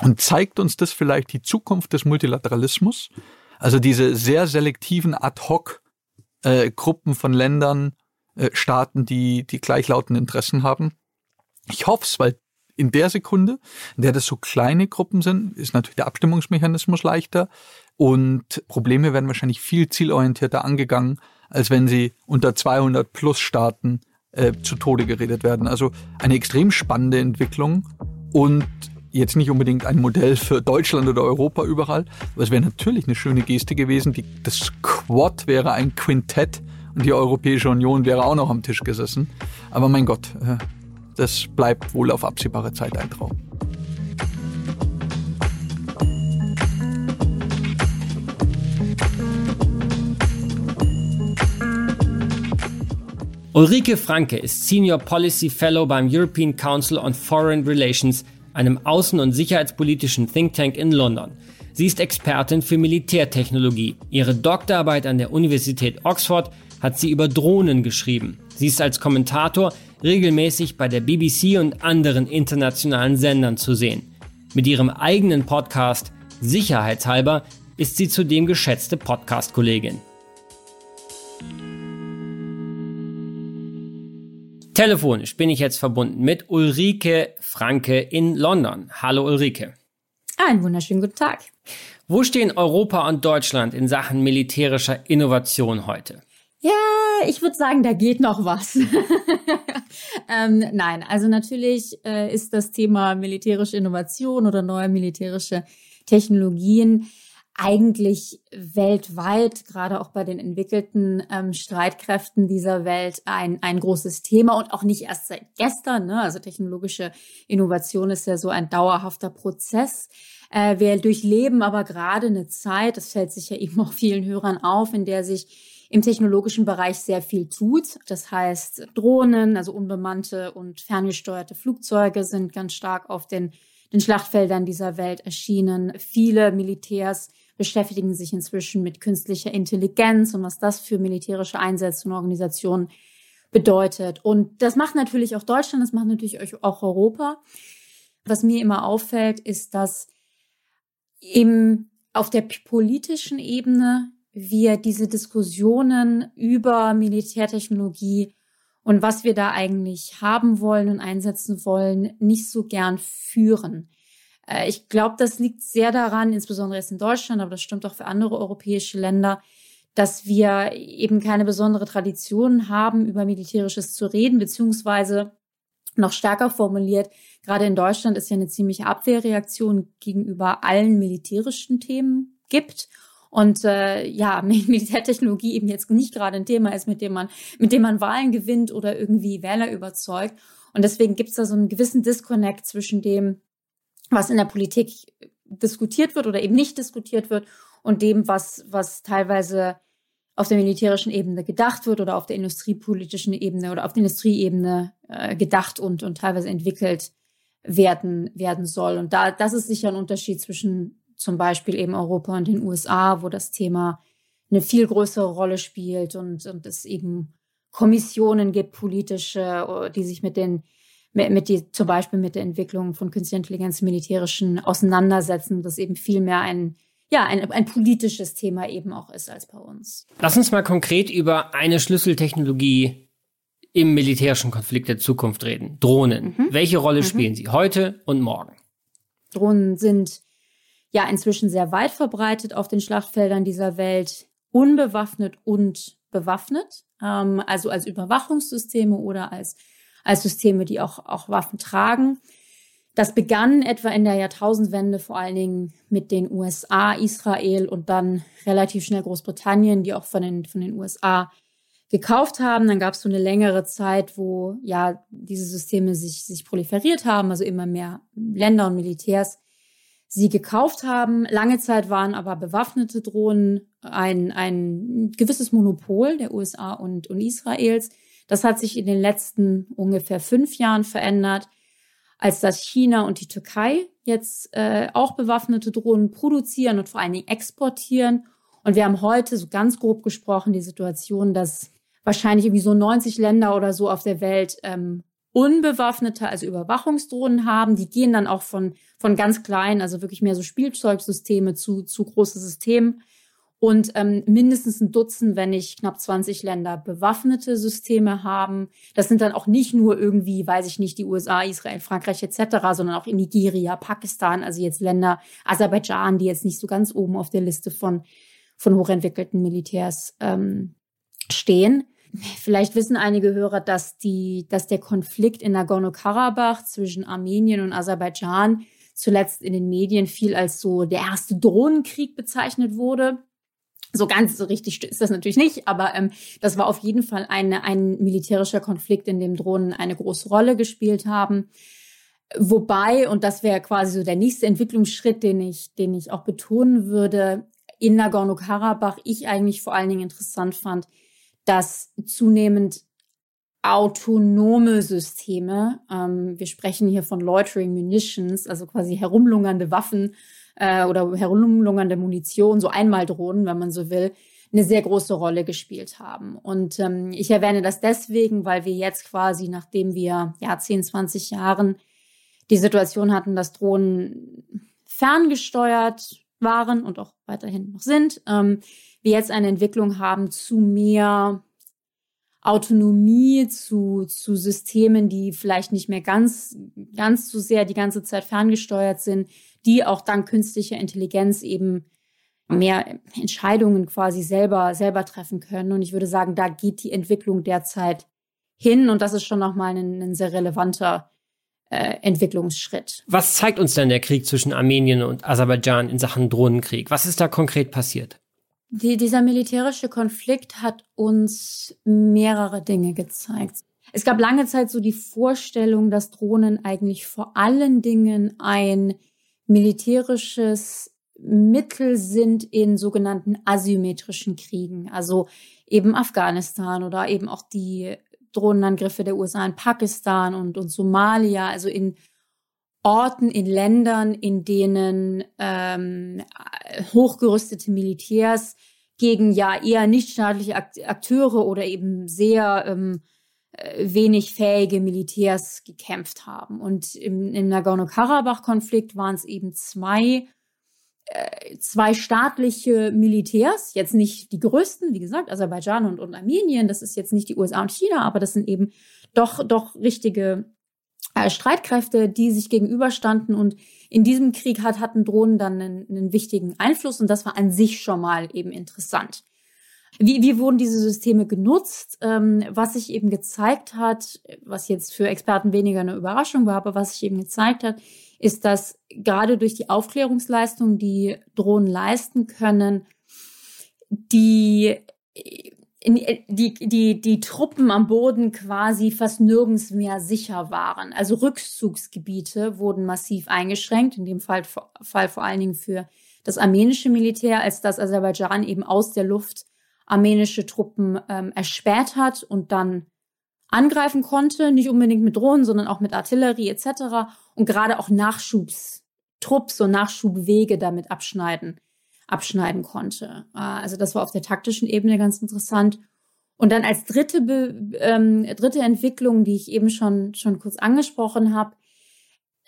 Und zeigt uns das vielleicht die Zukunft des Multilateralismus? Also diese sehr selektiven Ad-hoc äh, Gruppen von Ländern, äh, Staaten, die die gleichlautenden Interessen haben. Ich hoffe es, weil in der Sekunde, in der das so kleine Gruppen sind, ist natürlich der Abstimmungsmechanismus leichter. und Probleme werden wahrscheinlich viel zielorientierter angegangen, als wenn sie unter 200 plus Staaten äh, zu Tode geredet werden. Also eine extrem spannende Entwicklung und jetzt nicht unbedingt ein Modell für Deutschland oder Europa überall, aber es wäre natürlich eine schöne Geste gewesen. Die, das Quad wäre ein Quintett und die Europäische Union wäre auch noch am Tisch gesessen. Aber mein Gott, äh, das bleibt wohl auf absehbare Zeit ein Traum. Ulrike Franke ist Senior Policy Fellow beim European Council on Foreign Relations, einem außen- und sicherheitspolitischen Think Tank in London. Sie ist Expertin für Militärtechnologie. Ihre Doktorarbeit an der Universität Oxford hat sie über Drohnen geschrieben. Sie ist als Kommentator regelmäßig bei der BBC und anderen internationalen Sendern zu sehen. Mit ihrem eigenen Podcast Sicherheitshalber ist sie zudem geschätzte Podcast-Kollegin. Telefonisch bin ich jetzt verbunden mit Ulrike Franke in London. Hallo Ulrike. Einen wunderschönen guten Tag. Wo stehen Europa und Deutschland in Sachen militärischer Innovation heute? Ja, ich würde sagen, da geht noch was. ähm, nein, also natürlich äh, ist das Thema militärische Innovation oder neue militärische Technologien eigentlich weltweit, gerade auch bei den entwickelten ähm, Streitkräften dieser Welt, ein, ein großes Thema und auch nicht erst seit gestern. Ne? Also technologische Innovation ist ja so ein dauerhafter Prozess. Äh, wir durchleben aber gerade eine Zeit, das fällt sich ja eben auch vielen Hörern auf, in der sich im technologischen Bereich sehr viel tut. Das heißt, Drohnen, also unbemannte und ferngesteuerte Flugzeuge sind ganz stark auf den, den Schlachtfeldern dieser Welt erschienen. Viele Militärs beschäftigen sich inzwischen mit künstlicher Intelligenz und was das für militärische Einsätze und Organisationen bedeutet. Und das macht natürlich auch Deutschland, das macht natürlich auch Europa. Was mir immer auffällt, ist, dass im, auf der politischen Ebene wir diese Diskussionen über Militärtechnologie und was wir da eigentlich haben wollen und einsetzen wollen, nicht so gern führen. Äh, ich glaube, das liegt sehr daran, insbesondere jetzt in Deutschland, aber das stimmt auch für andere europäische Länder, dass wir eben keine besondere Tradition haben, über Militärisches zu reden, beziehungsweise noch stärker formuliert, gerade in Deutschland ist ja eine ziemliche Abwehrreaktion gegenüber allen militärischen Themen gibt. Und äh, ja, Militärtechnologie eben jetzt nicht gerade ein Thema ist, mit dem man, mit dem man Wahlen gewinnt oder irgendwie Wähler überzeugt. Und deswegen gibt es da so einen gewissen Disconnect zwischen dem, was in der Politik diskutiert wird oder eben nicht diskutiert wird und dem, was, was teilweise auf der militärischen Ebene gedacht wird oder auf der industriepolitischen Ebene oder auf der Industrieebene äh, gedacht und, und teilweise entwickelt werden, werden soll. Und da, das ist sicher ein Unterschied zwischen zum Beispiel eben Europa und den USA, wo das Thema eine viel größere Rolle spielt und, und es eben Kommissionen gibt, politische, die sich mit den mit, mit die, zum Beispiel mit der Entwicklung von künstlicher Intelligenz militärischen auseinandersetzen, das eben viel mehr ein ja, ein, ein politisches Thema eben auch ist als bei uns. Lass uns mal konkret über eine Schlüsseltechnologie im militärischen Konflikt der Zukunft reden. Drohnen. Mhm. Welche Rolle mhm. spielen sie heute und morgen? Drohnen sind ja inzwischen sehr weit verbreitet auf den Schlachtfeldern dieser Welt, unbewaffnet und bewaffnet, ähm, also als Überwachungssysteme oder als als Systeme, die auch, auch Waffen tragen. Das begann etwa in der Jahrtausendwende vor allen Dingen mit den USA, Israel und dann relativ schnell Großbritannien, die auch von den, von den USA gekauft haben. Dann gab es so eine längere Zeit, wo ja diese Systeme sich, sich proliferiert haben, also immer mehr Länder und Militärs sie gekauft haben. Lange Zeit waren aber bewaffnete Drohnen ein, ein gewisses Monopol der USA und, und Israels. Das hat sich in den letzten ungefähr fünf Jahren verändert, als dass China und die Türkei jetzt äh, auch bewaffnete Drohnen produzieren und vor allen Dingen exportieren. Und wir haben heute so ganz grob gesprochen die Situation, dass wahrscheinlich irgendwie so 90 Länder oder so auf der Welt ähm, unbewaffnete, also Überwachungsdrohnen haben. Die gehen dann auch von, von ganz klein, also wirklich mehr so Spielzeugsysteme zu, zu große Systemen. Und ähm, mindestens ein Dutzend, wenn nicht knapp 20 Länder bewaffnete Systeme haben. Das sind dann auch nicht nur irgendwie, weiß ich nicht, die USA, Israel, Frankreich etc., sondern auch in Nigeria, Pakistan, also jetzt Länder, Aserbaidschan, die jetzt nicht so ganz oben auf der Liste von, von hochentwickelten Militärs ähm, stehen. Vielleicht wissen einige Hörer, dass die, dass der Konflikt in Nagorno-Karabach zwischen Armenien und Aserbaidschan zuletzt in den Medien viel als so der erste Drohnenkrieg bezeichnet wurde. So ganz so richtig ist das natürlich nicht, aber ähm, das war auf jeden Fall eine, ein militärischer Konflikt, in dem Drohnen eine große Rolle gespielt haben. Wobei, und das wäre quasi so der nächste Entwicklungsschritt, den ich, den ich auch betonen würde, in Nagorno-Karabach ich eigentlich vor allen Dingen interessant fand, dass zunehmend autonome Systeme, ähm, wir sprechen hier von Loitering Munitions, also quasi herumlungernde Waffen, äh, oder herumlungernde Munition, so Einmaldrohnen, wenn man so will, eine sehr große Rolle gespielt haben. Und ähm, ich erwähne das deswegen, weil wir jetzt quasi, nachdem wir ja 10, 20 Jahren die Situation hatten, dass Drohnen ferngesteuert waren und auch weiterhin noch sind, ähm, wir jetzt eine Entwicklung haben zu mehr Autonomie, zu, zu Systemen, die vielleicht nicht mehr ganz, ganz so sehr die ganze Zeit ferngesteuert sind, die auch dank künstlicher Intelligenz eben mehr Entscheidungen quasi selber, selber treffen können. Und ich würde sagen, da geht die Entwicklung derzeit hin und das ist schon nochmal ein, ein sehr relevanter äh, Entwicklungsschritt. Was zeigt uns denn der Krieg zwischen Armenien und Aserbaidschan in Sachen Drohnenkrieg? Was ist da konkret passiert? Die, dieser militärische Konflikt hat uns mehrere Dinge gezeigt. Es gab lange Zeit so die Vorstellung, dass Drohnen eigentlich vor allen Dingen ein militärisches Mittel sind in sogenannten asymmetrischen Kriegen, also eben Afghanistan oder eben auch die Drohnenangriffe der USA in Pakistan und, und Somalia, also in Orten, in Ländern, in denen ähm, hochgerüstete Militärs gegen ja eher nichtstaatliche Akteure oder eben sehr ähm, äh, wenig fähige Militärs gekämpft haben. Und im, im Nagorno-Karabach-Konflikt waren es eben zwei, äh, zwei staatliche Militärs, jetzt nicht die größten, wie gesagt, Aserbaidschan und, und Armenien, das ist jetzt nicht die USA und China, aber das sind eben doch, doch richtige äh, Streitkräfte, die sich gegenüberstanden und in diesem Krieg hat, hatten Drohnen dann einen, einen wichtigen Einfluss und das war an sich schon mal eben interessant. Wie, wie wurden diese Systeme genutzt? Ähm, was sich eben gezeigt hat, was jetzt für Experten weniger eine Überraschung war, aber was sich eben gezeigt hat, ist, dass gerade durch die Aufklärungsleistung, die Drohnen leisten können, die die, die, die Truppen am Boden quasi fast nirgends mehr sicher waren. Also Rückzugsgebiete wurden massiv eingeschränkt, in dem Fall, Fall vor allen Dingen für das armenische Militär, als das Aserbaidschan eben aus der Luft armenische Truppen ähm, erspäht hat und dann angreifen konnte, nicht unbedingt mit Drohnen, sondern auch mit Artillerie etc. und gerade auch Nachschubstrupps und Nachschubwege damit abschneiden, abschneiden konnte. Äh, also das war auf der taktischen Ebene ganz interessant. Und dann als dritte, Be ähm, dritte Entwicklung, die ich eben schon, schon kurz angesprochen habe,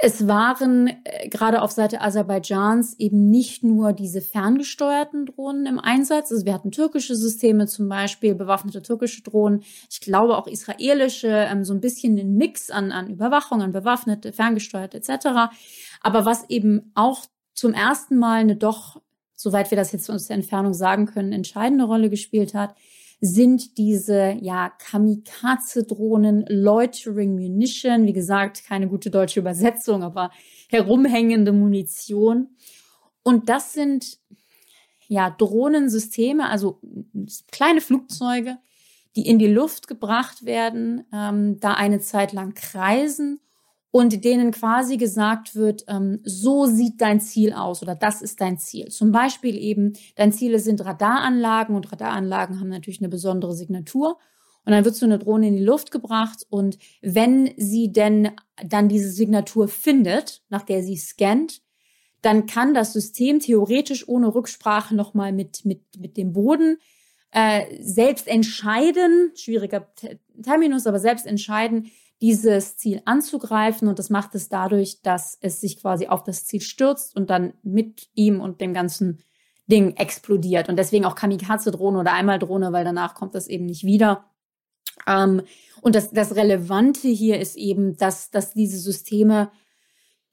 es waren äh, gerade auf Seite Aserbaidschans eben nicht nur diese ferngesteuerten Drohnen im Einsatz. Also wir hatten türkische Systeme zum Beispiel, bewaffnete türkische Drohnen. Ich glaube auch israelische, ähm, so ein bisschen ein Mix an, an Überwachung, an bewaffnete, ferngesteuerte etc. Aber was eben auch zum ersten Mal eine doch, soweit wir das jetzt aus der Entfernung sagen können, entscheidende Rolle gespielt hat, sind diese ja Kamikaze-Drohnen, Loitering Munition, wie gesagt, keine gute deutsche Übersetzung, aber herumhängende Munition. Und das sind ja Drohnensysteme, also kleine Flugzeuge, die in die Luft gebracht werden, ähm, da eine Zeit lang kreisen und denen quasi gesagt wird, ähm, so sieht dein Ziel aus oder das ist dein Ziel. Zum Beispiel eben, dein Ziele sind Radaranlagen und Radaranlagen haben natürlich eine besondere Signatur. Und dann wird so eine Drohne in die Luft gebracht und wenn sie denn dann diese Signatur findet, nach der sie scannt, dann kann das System theoretisch ohne Rücksprache nochmal mit, mit, mit dem Boden äh, selbst entscheiden, schwieriger Terminus, aber selbst entscheiden, dieses Ziel anzugreifen. Und das macht es dadurch, dass es sich quasi auf das Ziel stürzt und dann mit ihm und dem ganzen Ding explodiert. Und deswegen auch Kamikaze-Drohne oder Einmal-Drohne, weil danach kommt das eben nicht wieder. Ähm, und das, das Relevante hier ist eben, dass, dass diese Systeme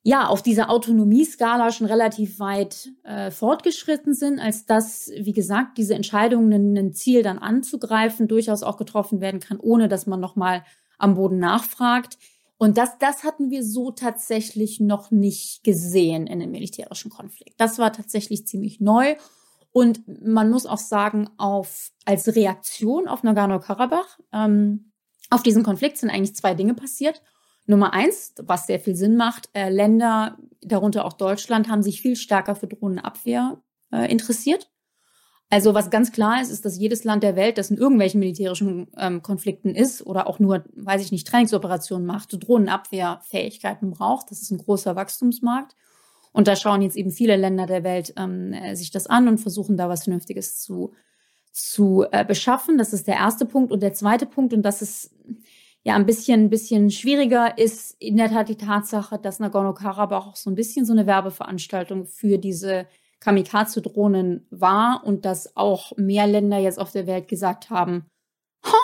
ja auf dieser Autonomieskala schon relativ weit äh, fortgeschritten sind, als dass, wie gesagt, diese Entscheidungen, ein Ziel dann anzugreifen, durchaus auch getroffen werden kann, ohne dass man nochmal am Boden nachfragt. Und das, das hatten wir so tatsächlich noch nicht gesehen in einem militärischen Konflikt. Das war tatsächlich ziemlich neu. Und man muss auch sagen, auf, als Reaktion auf Nagorno-Karabach, ähm, auf diesen Konflikt sind eigentlich zwei Dinge passiert. Nummer eins, was sehr viel Sinn macht, äh, Länder, darunter auch Deutschland, haben sich viel stärker für Drohnenabwehr äh, interessiert. Also was ganz klar ist, ist, dass jedes Land der Welt, das in irgendwelchen militärischen ähm, Konflikten ist oder auch nur, weiß ich nicht, Trainingsoperationen macht, Drohnenabwehrfähigkeiten braucht. Das ist ein großer Wachstumsmarkt. Und da schauen jetzt eben viele Länder der Welt ähm, äh, sich das an und versuchen da was Vernünftiges zu, zu äh, beschaffen. Das ist der erste Punkt. Und der zweite Punkt, und das ist ja ein bisschen, ein bisschen schwieriger, ist in der Tat die Tatsache, dass Nagorno-Karabach auch so ein bisschen so eine Werbeveranstaltung für diese Kamikaze-Drohnen war und dass auch mehr Länder jetzt auf der Welt gesagt haben, ha,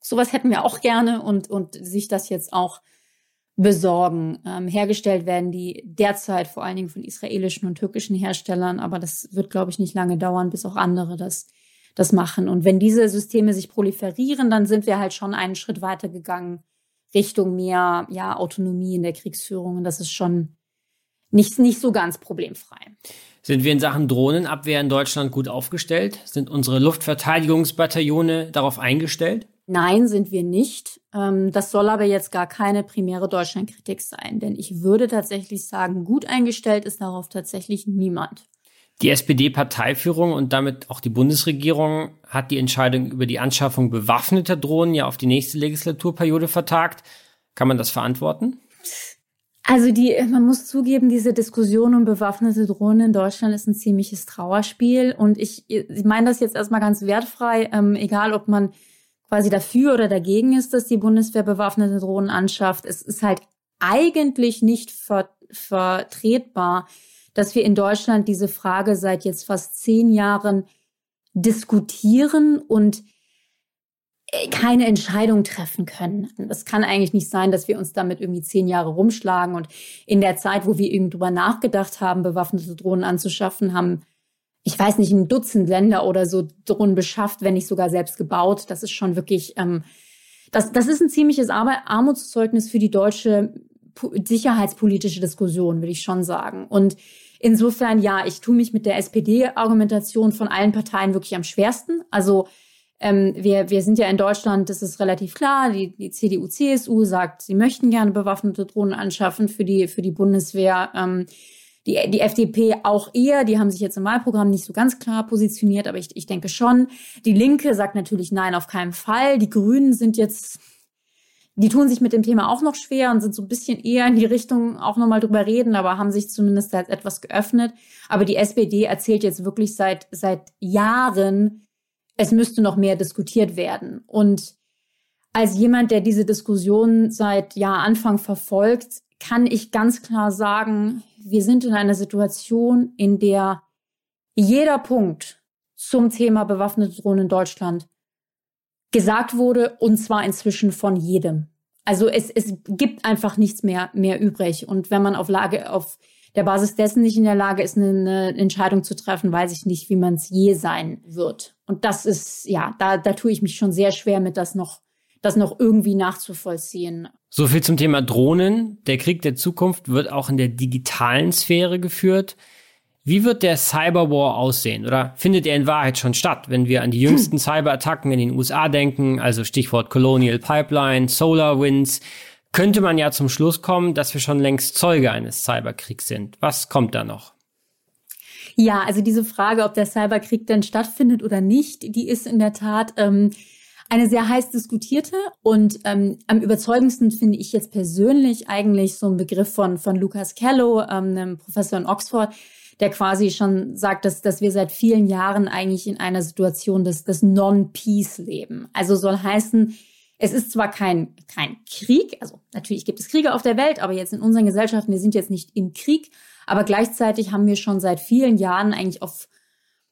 sowas hätten wir auch gerne und, und sich das jetzt auch besorgen. Ähm, hergestellt werden die derzeit vor allen Dingen von israelischen und türkischen Herstellern, aber das wird, glaube ich, nicht lange dauern, bis auch andere das, das machen. Und wenn diese Systeme sich proliferieren, dann sind wir halt schon einen Schritt weiter gegangen Richtung mehr ja, Autonomie in der Kriegsführung. Und das ist schon nicht, nicht so ganz problemfrei. Sind wir in Sachen Drohnenabwehr in Deutschland gut aufgestellt? Sind unsere Luftverteidigungsbataillone darauf eingestellt? Nein, sind wir nicht. Ähm, das soll aber jetzt gar keine primäre Deutschlandkritik sein, denn ich würde tatsächlich sagen, gut eingestellt ist darauf tatsächlich niemand. Die SPD-Parteiführung und damit auch die Bundesregierung hat die Entscheidung über die Anschaffung bewaffneter Drohnen ja auf die nächste Legislaturperiode vertagt. Kann man das verantworten? Also die, man muss zugeben, diese Diskussion um bewaffnete Drohnen in Deutschland ist ein ziemliches Trauerspiel. Und ich, ich meine das jetzt erstmal ganz wertfrei, ähm, egal ob man quasi dafür oder dagegen ist, dass die Bundeswehr bewaffnete Drohnen anschafft. Es ist halt eigentlich nicht ver vertretbar, dass wir in Deutschland diese Frage seit jetzt fast zehn Jahren diskutieren und keine Entscheidung treffen können. Das kann eigentlich nicht sein, dass wir uns damit irgendwie zehn Jahre rumschlagen und in der Zeit, wo wir irgendwie drüber nachgedacht haben, bewaffnete Drohnen anzuschaffen, haben, ich weiß nicht, ein Dutzend Länder oder so Drohnen beschafft, wenn nicht sogar selbst gebaut. Das ist schon wirklich, ähm, das, das ist ein ziemliches Armutszeugnis für die deutsche sicherheitspolitische Diskussion, würde ich schon sagen. Und insofern, ja, ich tue mich mit der SPD-Argumentation von allen Parteien wirklich am schwersten. Also ähm, wir, wir sind ja in Deutschland, das ist relativ klar, die, die CDU, CSU sagt, sie möchten gerne bewaffnete Drohnen anschaffen für die, für die Bundeswehr. Ähm, die, die FDP auch eher, die haben sich jetzt im Wahlprogramm nicht so ganz klar positioniert, aber ich, ich denke schon. Die Linke sagt natürlich nein, auf keinen Fall. Die Grünen sind jetzt, die tun sich mit dem Thema auch noch schwer und sind so ein bisschen eher in die Richtung auch nochmal drüber reden, aber haben sich zumindest als etwas geöffnet. Aber die SPD erzählt jetzt wirklich seit, seit Jahren, es müsste noch mehr diskutiert werden. Und als jemand, der diese Diskussion seit Jahr Anfang verfolgt, kann ich ganz klar sagen, wir sind in einer Situation, in der jeder Punkt zum Thema bewaffnete Drohnen in Deutschland gesagt wurde, und zwar inzwischen von jedem. Also es, es gibt einfach nichts mehr, mehr übrig. Und wenn man auf Lage, auf der Basis dessen nicht in der Lage ist, eine, Entscheidung zu treffen, weiß ich nicht, wie man es je sein wird. Und das ist, ja, da, da tue ich mich schon sehr schwer mit, das noch, das noch irgendwie nachzuvollziehen. So viel zum Thema Drohnen. Der Krieg der Zukunft wird auch in der digitalen Sphäre geführt. Wie wird der Cyberwar aussehen? Oder findet er in Wahrheit schon statt, wenn wir an die jüngsten Cyberattacken in den USA denken, also Stichwort Colonial Pipeline, SolarWinds, könnte man ja zum Schluss kommen, dass wir schon längst Zeuge eines Cyberkriegs sind. Was kommt da noch? Ja, also diese Frage, ob der Cyberkrieg denn stattfindet oder nicht, die ist in der Tat ähm, eine sehr heiß diskutierte und ähm, am überzeugendsten finde ich jetzt persönlich eigentlich so ein Begriff von, von Lucas Kello, ähm, einem Professor in Oxford, der quasi schon sagt, dass, dass wir seit vielen Jahren eigentlich in einer Situation des, des Non-Peace leben. Also soll heißen, es ist zwar kein, kein Krieg, also natürlich gibt es Kriege auf der Welt, aber jetzt in unseren Gesellschaften, wir sind jetzt nicht im Krieg, aber gleichzeitig haben wir schon seit vielen Jahren eigentlich auf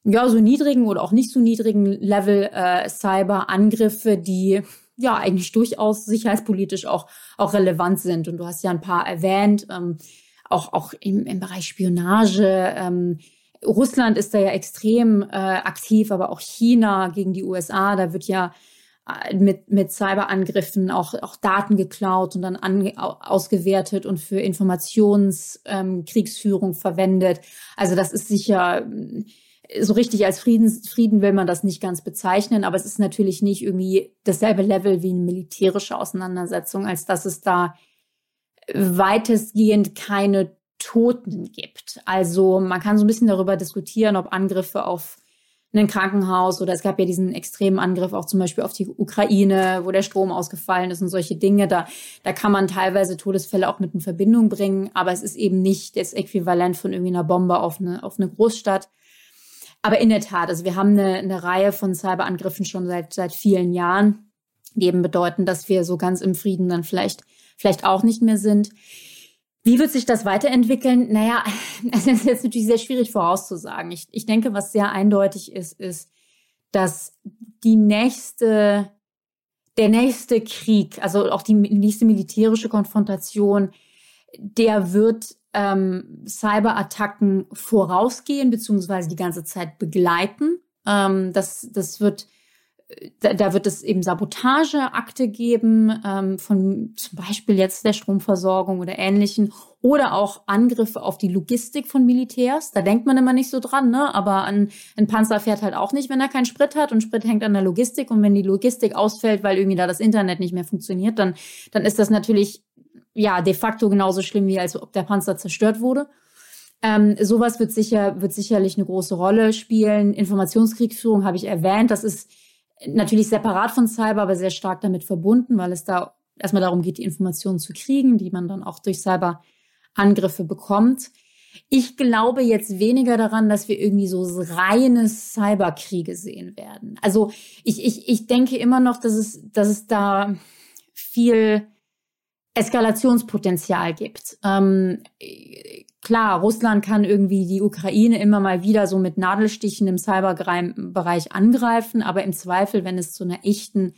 ja, so niedrigen oder auch nicht so niedrigen Level äh, Cyberangriffe, die ja eigentlich durchaus sicherheitspolitisch auch, auch relevant sind. Und du hast ja ein paar erwähnt, ähm, auch, auch im, im Bereich Spionage. Ähm, Russland ist da ja extrem äh, aktiv, aber auch China gegen die USA. Da wird ja mit, mit Cyberangriffen auch, auch Daten geklaut und dann an, ausgewertet und für Informationskriegsführung ähm, verwendet. Also das ist sicher so richtig als Friedens, Frieden will man das nicht ganz bezeichnen, aber es ist natürlich nicht irgendwie dasselbe Level wie eine militärische Auseinandersetzung, als dass es da weitestgehend keine Toten gibt. Also man kann so ein bisschen darüber diskutieren, ob Angriffe auf ein Krankenhaus oder es gab ja diesen extremen Angriff auch zum Beispiel auf die Ukraine, wo der Strom ausgefallen ist und solche Dinge. Da, da kann man teilweise Todesfälle auch mit in Verbindung bringen, aber es ist eben nicht das Äquivalent von irgendwie einer Bombe auf eine, auf eine Großstadt. Aber in der Tat, also wir haben eine, eine Reihe von Cyberangriffen schon seit, seit vielen Jahren, die eben bedeuten, dass wir so ganz im Frieden dann vielleicht, vielleicht auch nicht mehr sind. Wie wird sich das weiterentwickeln? Naja, es ist jetzt natürlich sehr schwierig vorauszusagen. Ich, ich denke, was sehr eindeutig ist, ist, dass die nächste, der nächste Krieg, also auch die nächste militärische Konfrontation, der wird ähm, Cyberattacken vorausgehen beziehungsweise die ganze Zeit begleiten. Ähm, das, das wird da, da wird es eben Sabotageakte geben, ähm, von zum Beispiel jetzt der Stromversorgung oder ähnlichen, oder auch Angriffe auf die Logistik von Militärs. Da denkt man immer nicht so dran, ne? Aber ein, ein Panzer fährt halt auch nicht, wenn er keinen Sprit hat und Sprit hängt an der Logistik. Und wenn die Logistik ausfällt, weil irgendwie da das Internet nicht mehr funktioniert, dann, dann ist das natürlich ja de facto genauso schlimm, wie als ob der Panzer zerstört wurde. Ähm, sowas wird sicher, wird sicherlich eine große Rolle spielen. Informationskriegführung habe ich erwähnt. Das ist natürlich separat von Cyber, aber sehr stark damit verbunden, weil es da erstmal darum geht, die Informationen zu kriegen, die man dann auch durch Cyberangriffe bekommt. Ich glaube jetzt weniger daran, dass wir irgendwie so reine Cyberkriege sehen werden. Also ich, ich, ich denke immer noch, dass es, dass es da viel Eskalationspotenzial gibt. Ähm, klar, Russland kann irgendwie die Ukraine immer mal wieder so mit Nadelstichen im Cyberbereich angreifen, aber im Zweifel, wenn es zu einer echten,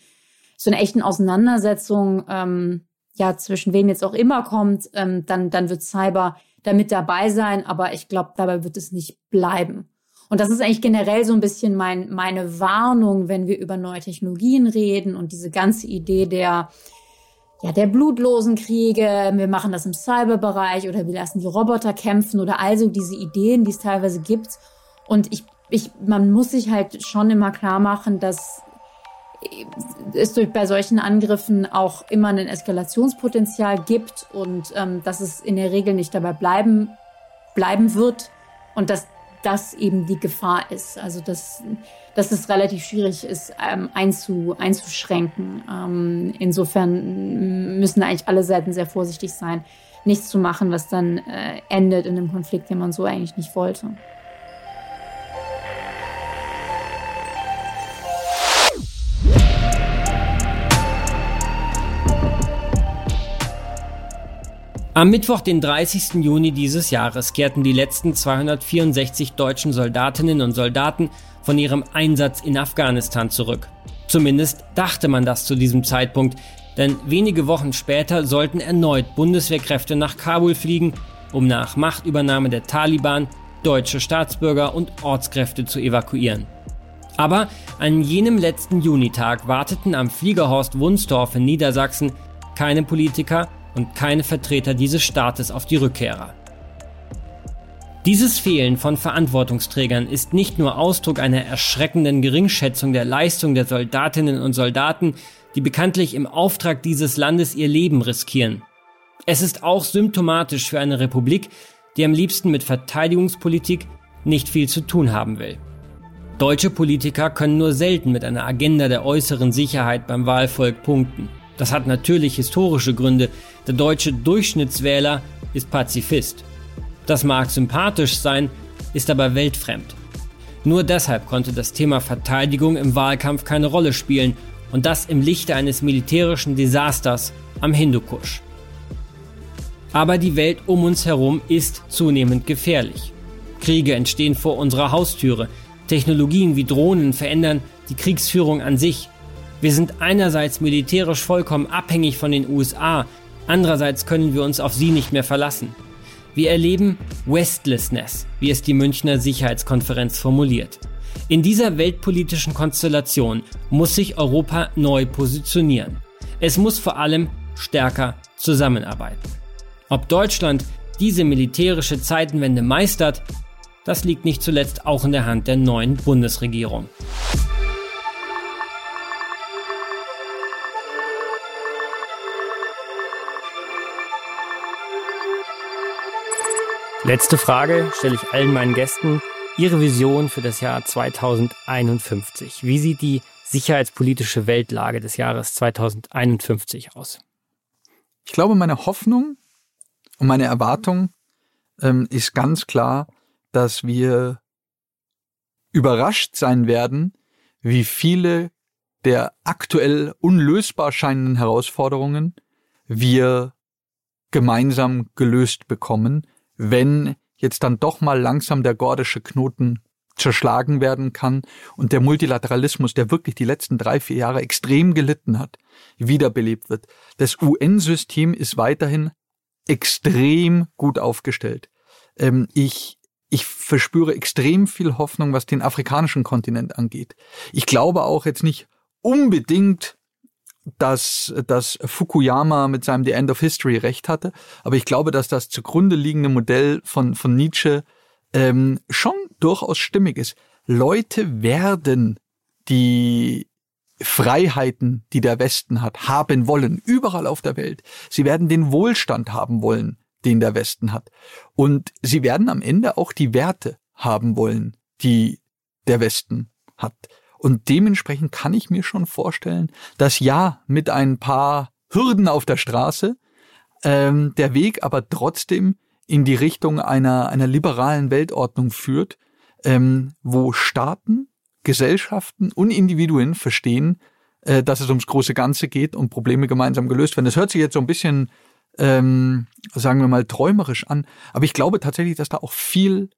zu einer echten Auseinandersetzung ähm, ja zwischen wem jetzt auch immer kommt, ähm, dann dann wird Cyber damit dabei sein, aber ich glaube, dabei wird es nicht bleiben. Und das ist eigentlich generell so ein bisschen mein, meine Warnung, wenn wir über neue Technologien reden und diese ganze Idee der ja, der blutlosen Kriege, wir machen das im Cyberbereich oder wir lassen die Roboter kämpfen oder also diese Ideen, die es teilweise gibt. Und ich, ich, man muss sich halt schon immer klar machen, dass es durch, bei solchen Angriffen auch immer ein Eskalationspotenzial gibt und ähm, dass es in der Regel nicht dabei bleiben, bleiben wird und dass das eben die Gefahr ist. Also dass, dass es relativ schwierig ist, ähm, einzu, einzuschränken. Ähm, insofern müssen eigentlich alle Seiten sehr vorsichtig sein, nichts zu machen, was dann äh, endet in einem Konflikt, den man so eigentlich nicht wollte. Am Mittwoch, den 30. Juni dieses Jahres, kehrten die letzten 264 deutschen Soldatinnen und Soldaten von ihrem Einsatz in Afghanistan zurück. Zumindest dachte man das zu diesem Zeitpunkt, denn wenige Wochen später sollten erneut Bundeswehrkräfte nach Kabul fliegen, um nach Machtübernahme der Taliban deutsche Staatsbürger und Ortskräfte zu evakuieren. Aber an jenem letzten Junitag warteten am Fliegerhorst Wunstorf in Niedersachsen keine Politiker, und keine Vertreter dieses Staates auf die Rückkehrer. Dieses Fehlen von Verantwortungsträgern ist nicht nur Ausdruck einer erschreckenden Geringschätzung der Leistung der Soldatinnen und Soldaten, die bekanntlich im Auftrag dieses Landes ihr Leben riskieren. Es ist auch symptomatisch für eine Republik, die am liebsten mit Verteidigungspolitik nicht viel zu tun haben will. Deutsche Politiker können nur selten mit einer Agenda der äußeren Sicherheit beim Wahlvolk punkten. Das hat natürlich historische Gründe. Der deutsche Durchschnittswähler ist Pazifist. Das mag sympathisch sein, ist aber weltfremd. Nur deshalb konnte das Thema Verteidigung im Wahlkampf keine Rolle spielen und das im Lichte eines militärischen Desasters am Hindukusch. Aber die Welt um uns herum ist zunehmend gefährlich. Kriege entstehen vor unserer Haustüre, Technologien wie Drohnen verändern die Kriegsführung an sich. Wir sind einerseits militärisch vollkommen abhängig von den USA, andererseits können wir uns auf sie nicht mehr verlassen. Wir erleben Westlessness, wie es die Münchner Sicherheitskonferenz formuliert. In dieser weltpolitischen Konstellation muss sich Europa neu positionieren. Es muss vor allem stärker zusammenarbeiten. Ob Deutschland diese militärische Zeitenwende meistert, das liegt nicht zuletzt auch in der Hand der neuen Bundesregierung. Letzte Frage stelle ich allen meinen Gästen. Ihre Vision für das Jahr 2051. Wie sieht die sicherheitspolitische Weltlage des Jahres 2051 aus? Ich glaube, meine Hoffnung und meine Erwartung ähm, ist ganz klar, dass wir überrascht sein werden, wie viele der aktuell unlösbar scheinenden Herausforderungen wir gemeinsam gelöst bekommen, wenn jetzt dann doch mal langsam der gordische Knoten zerschlagen werden kann und der Multilateralismus, der wirklich die letzten drei, vier Jahre extrem gelitten hat, wiederbelebt wird. Das UN-System ist weiterhin extrem gut aufgestellt. Ähm, ich ich verspüre extrem viel Hoffnung, was den afrikanischen Kontinent angeht. Ich glaube auch jetzt nicht unbedingt, dass, dass Fukuyama mit seinem The End of History recht hatte, aber ich glaube, dass das zugrunde liegende Modell von, von Nietzsche ähm, schon durchaus stimmig ist. Leute werden die Freiheiten, die der Westen hat, haben wollen, überall auf der Welt. Sie werden den Wohlstand haben wollen, den der Westen hat. Und sie werden am Ende auch die Werte haben wollen, die der Westen hat. Und dementsprechend kann ich mir schon vorstellen, dass ja mit ein paar Hürden auf der Straße ähm, der Weg aber trotzdem in die Richtung einer, einer liberalen Weltordnung führt, ähm, wo Staaten, Gesellschaften und Individuen verstehen, äh, dass es ums große Ganze geht und Probleme gemeinsam gelöst werden. Das hört sich jetzt so ein bisschen ähm, sagen wir mal, träumerisch an. Aber ich glaube tatsächlich, dass da auch viel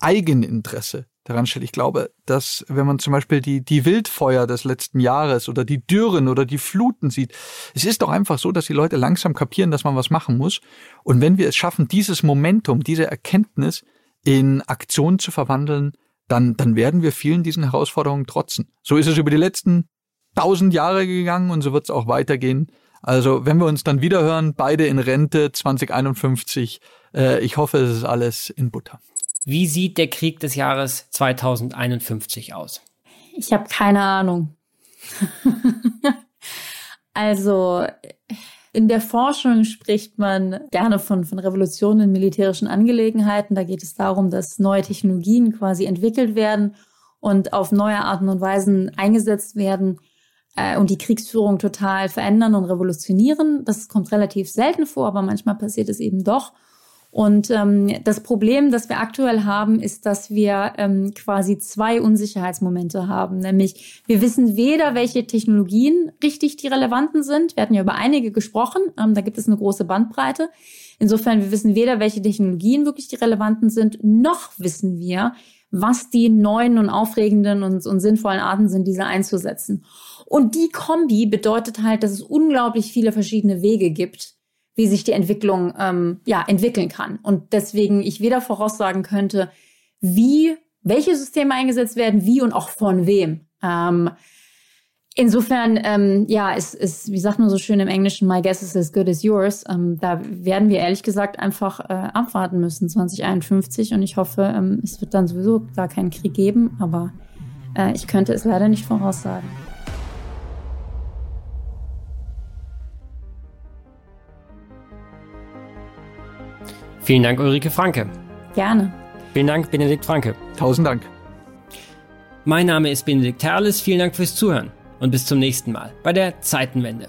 Eigeninteresse daran steht. Ich glaube, dass wenn man zum Beispiel die, die Wildfeuer des letzten Jahres oder die Dürren oder die Fluten sieht, es ist doch einfach so, dass die Leute langsam kapieren, dass man was machen muss. Und wenn wir es schaffen, dieses Momentum, diese Erkenntnis in Aktion zu verwandeln, dann, dann werden wir vielen diesen Herausforderungen trotzen. So ist es über die letzten tausend Jahre gegangen und so wird es auch weitergehen. Also wenn wir uns dann wiederhören, beide in Rente 2051, äh, ich hoffe, es ist alles in Butter. Wie sieht der Krieg des Jahres 2051 aus? Ich habe keine Ahnung. also in der Forschung spricht man gerne von, von Revolutionen in militärischen Angelegenheiten. Da geht es darum, dass neue Technologien quasi entwickelt werden und auf neue Arten und Weisen eingesetzt werden, äh, und die Kriegsführung total verändern und revolutionieren. Das kommt relativ selten vor, aber manchmal passiert es eben doch. Und ähm, das Problem, das wir aktuell haben, ist, dass wir ähm, quasi zwei Unsicherheitsmomente haben. Nämlich, wir wissen weder, welche Technologien richtig die relevanten sind. Wir hatten ja über einige gesprochen. Ähm, da gibt es eine große Bandbreite. Insofern, wir wissen weder, welche Technologien wirklich die relevanten sind, noch wissen wir, was die neuen und aufregenden und, und sinnvollen Arten sind, diese einzusetzen. Und die Kombi bedeutet halt, dass es unglaublich viele verschiedene Wege gibt, wie sich die Entwicklung ähm, ja entwickeln kann. Und deswegen ich weder voraussagen könnte, wie welche Systeme eingesetzt werden, wie und auch von wem. Ähm, insofern, ähm, ja, es ist, wie sagt man so schön im Englischen, my guess is as good as yours. Ähm, da werden wir ehrlich gesagt einfach äh, abwarten müssen, 2051. Und ich hoffe, ähm, es wird dann sowieso gar keinen Krieg geben, aber äh, ich könnte es leider nicht voraussagen. Vielen Dank, Ulrike Franke. Gerne. Vielen Dank, Benedikt Franke. Tausend Dank. Mein Name ist Benedikt Herles. Vielen Dank fürs Zuhören und bis zum nächsten Mal bei der Zeitenwende.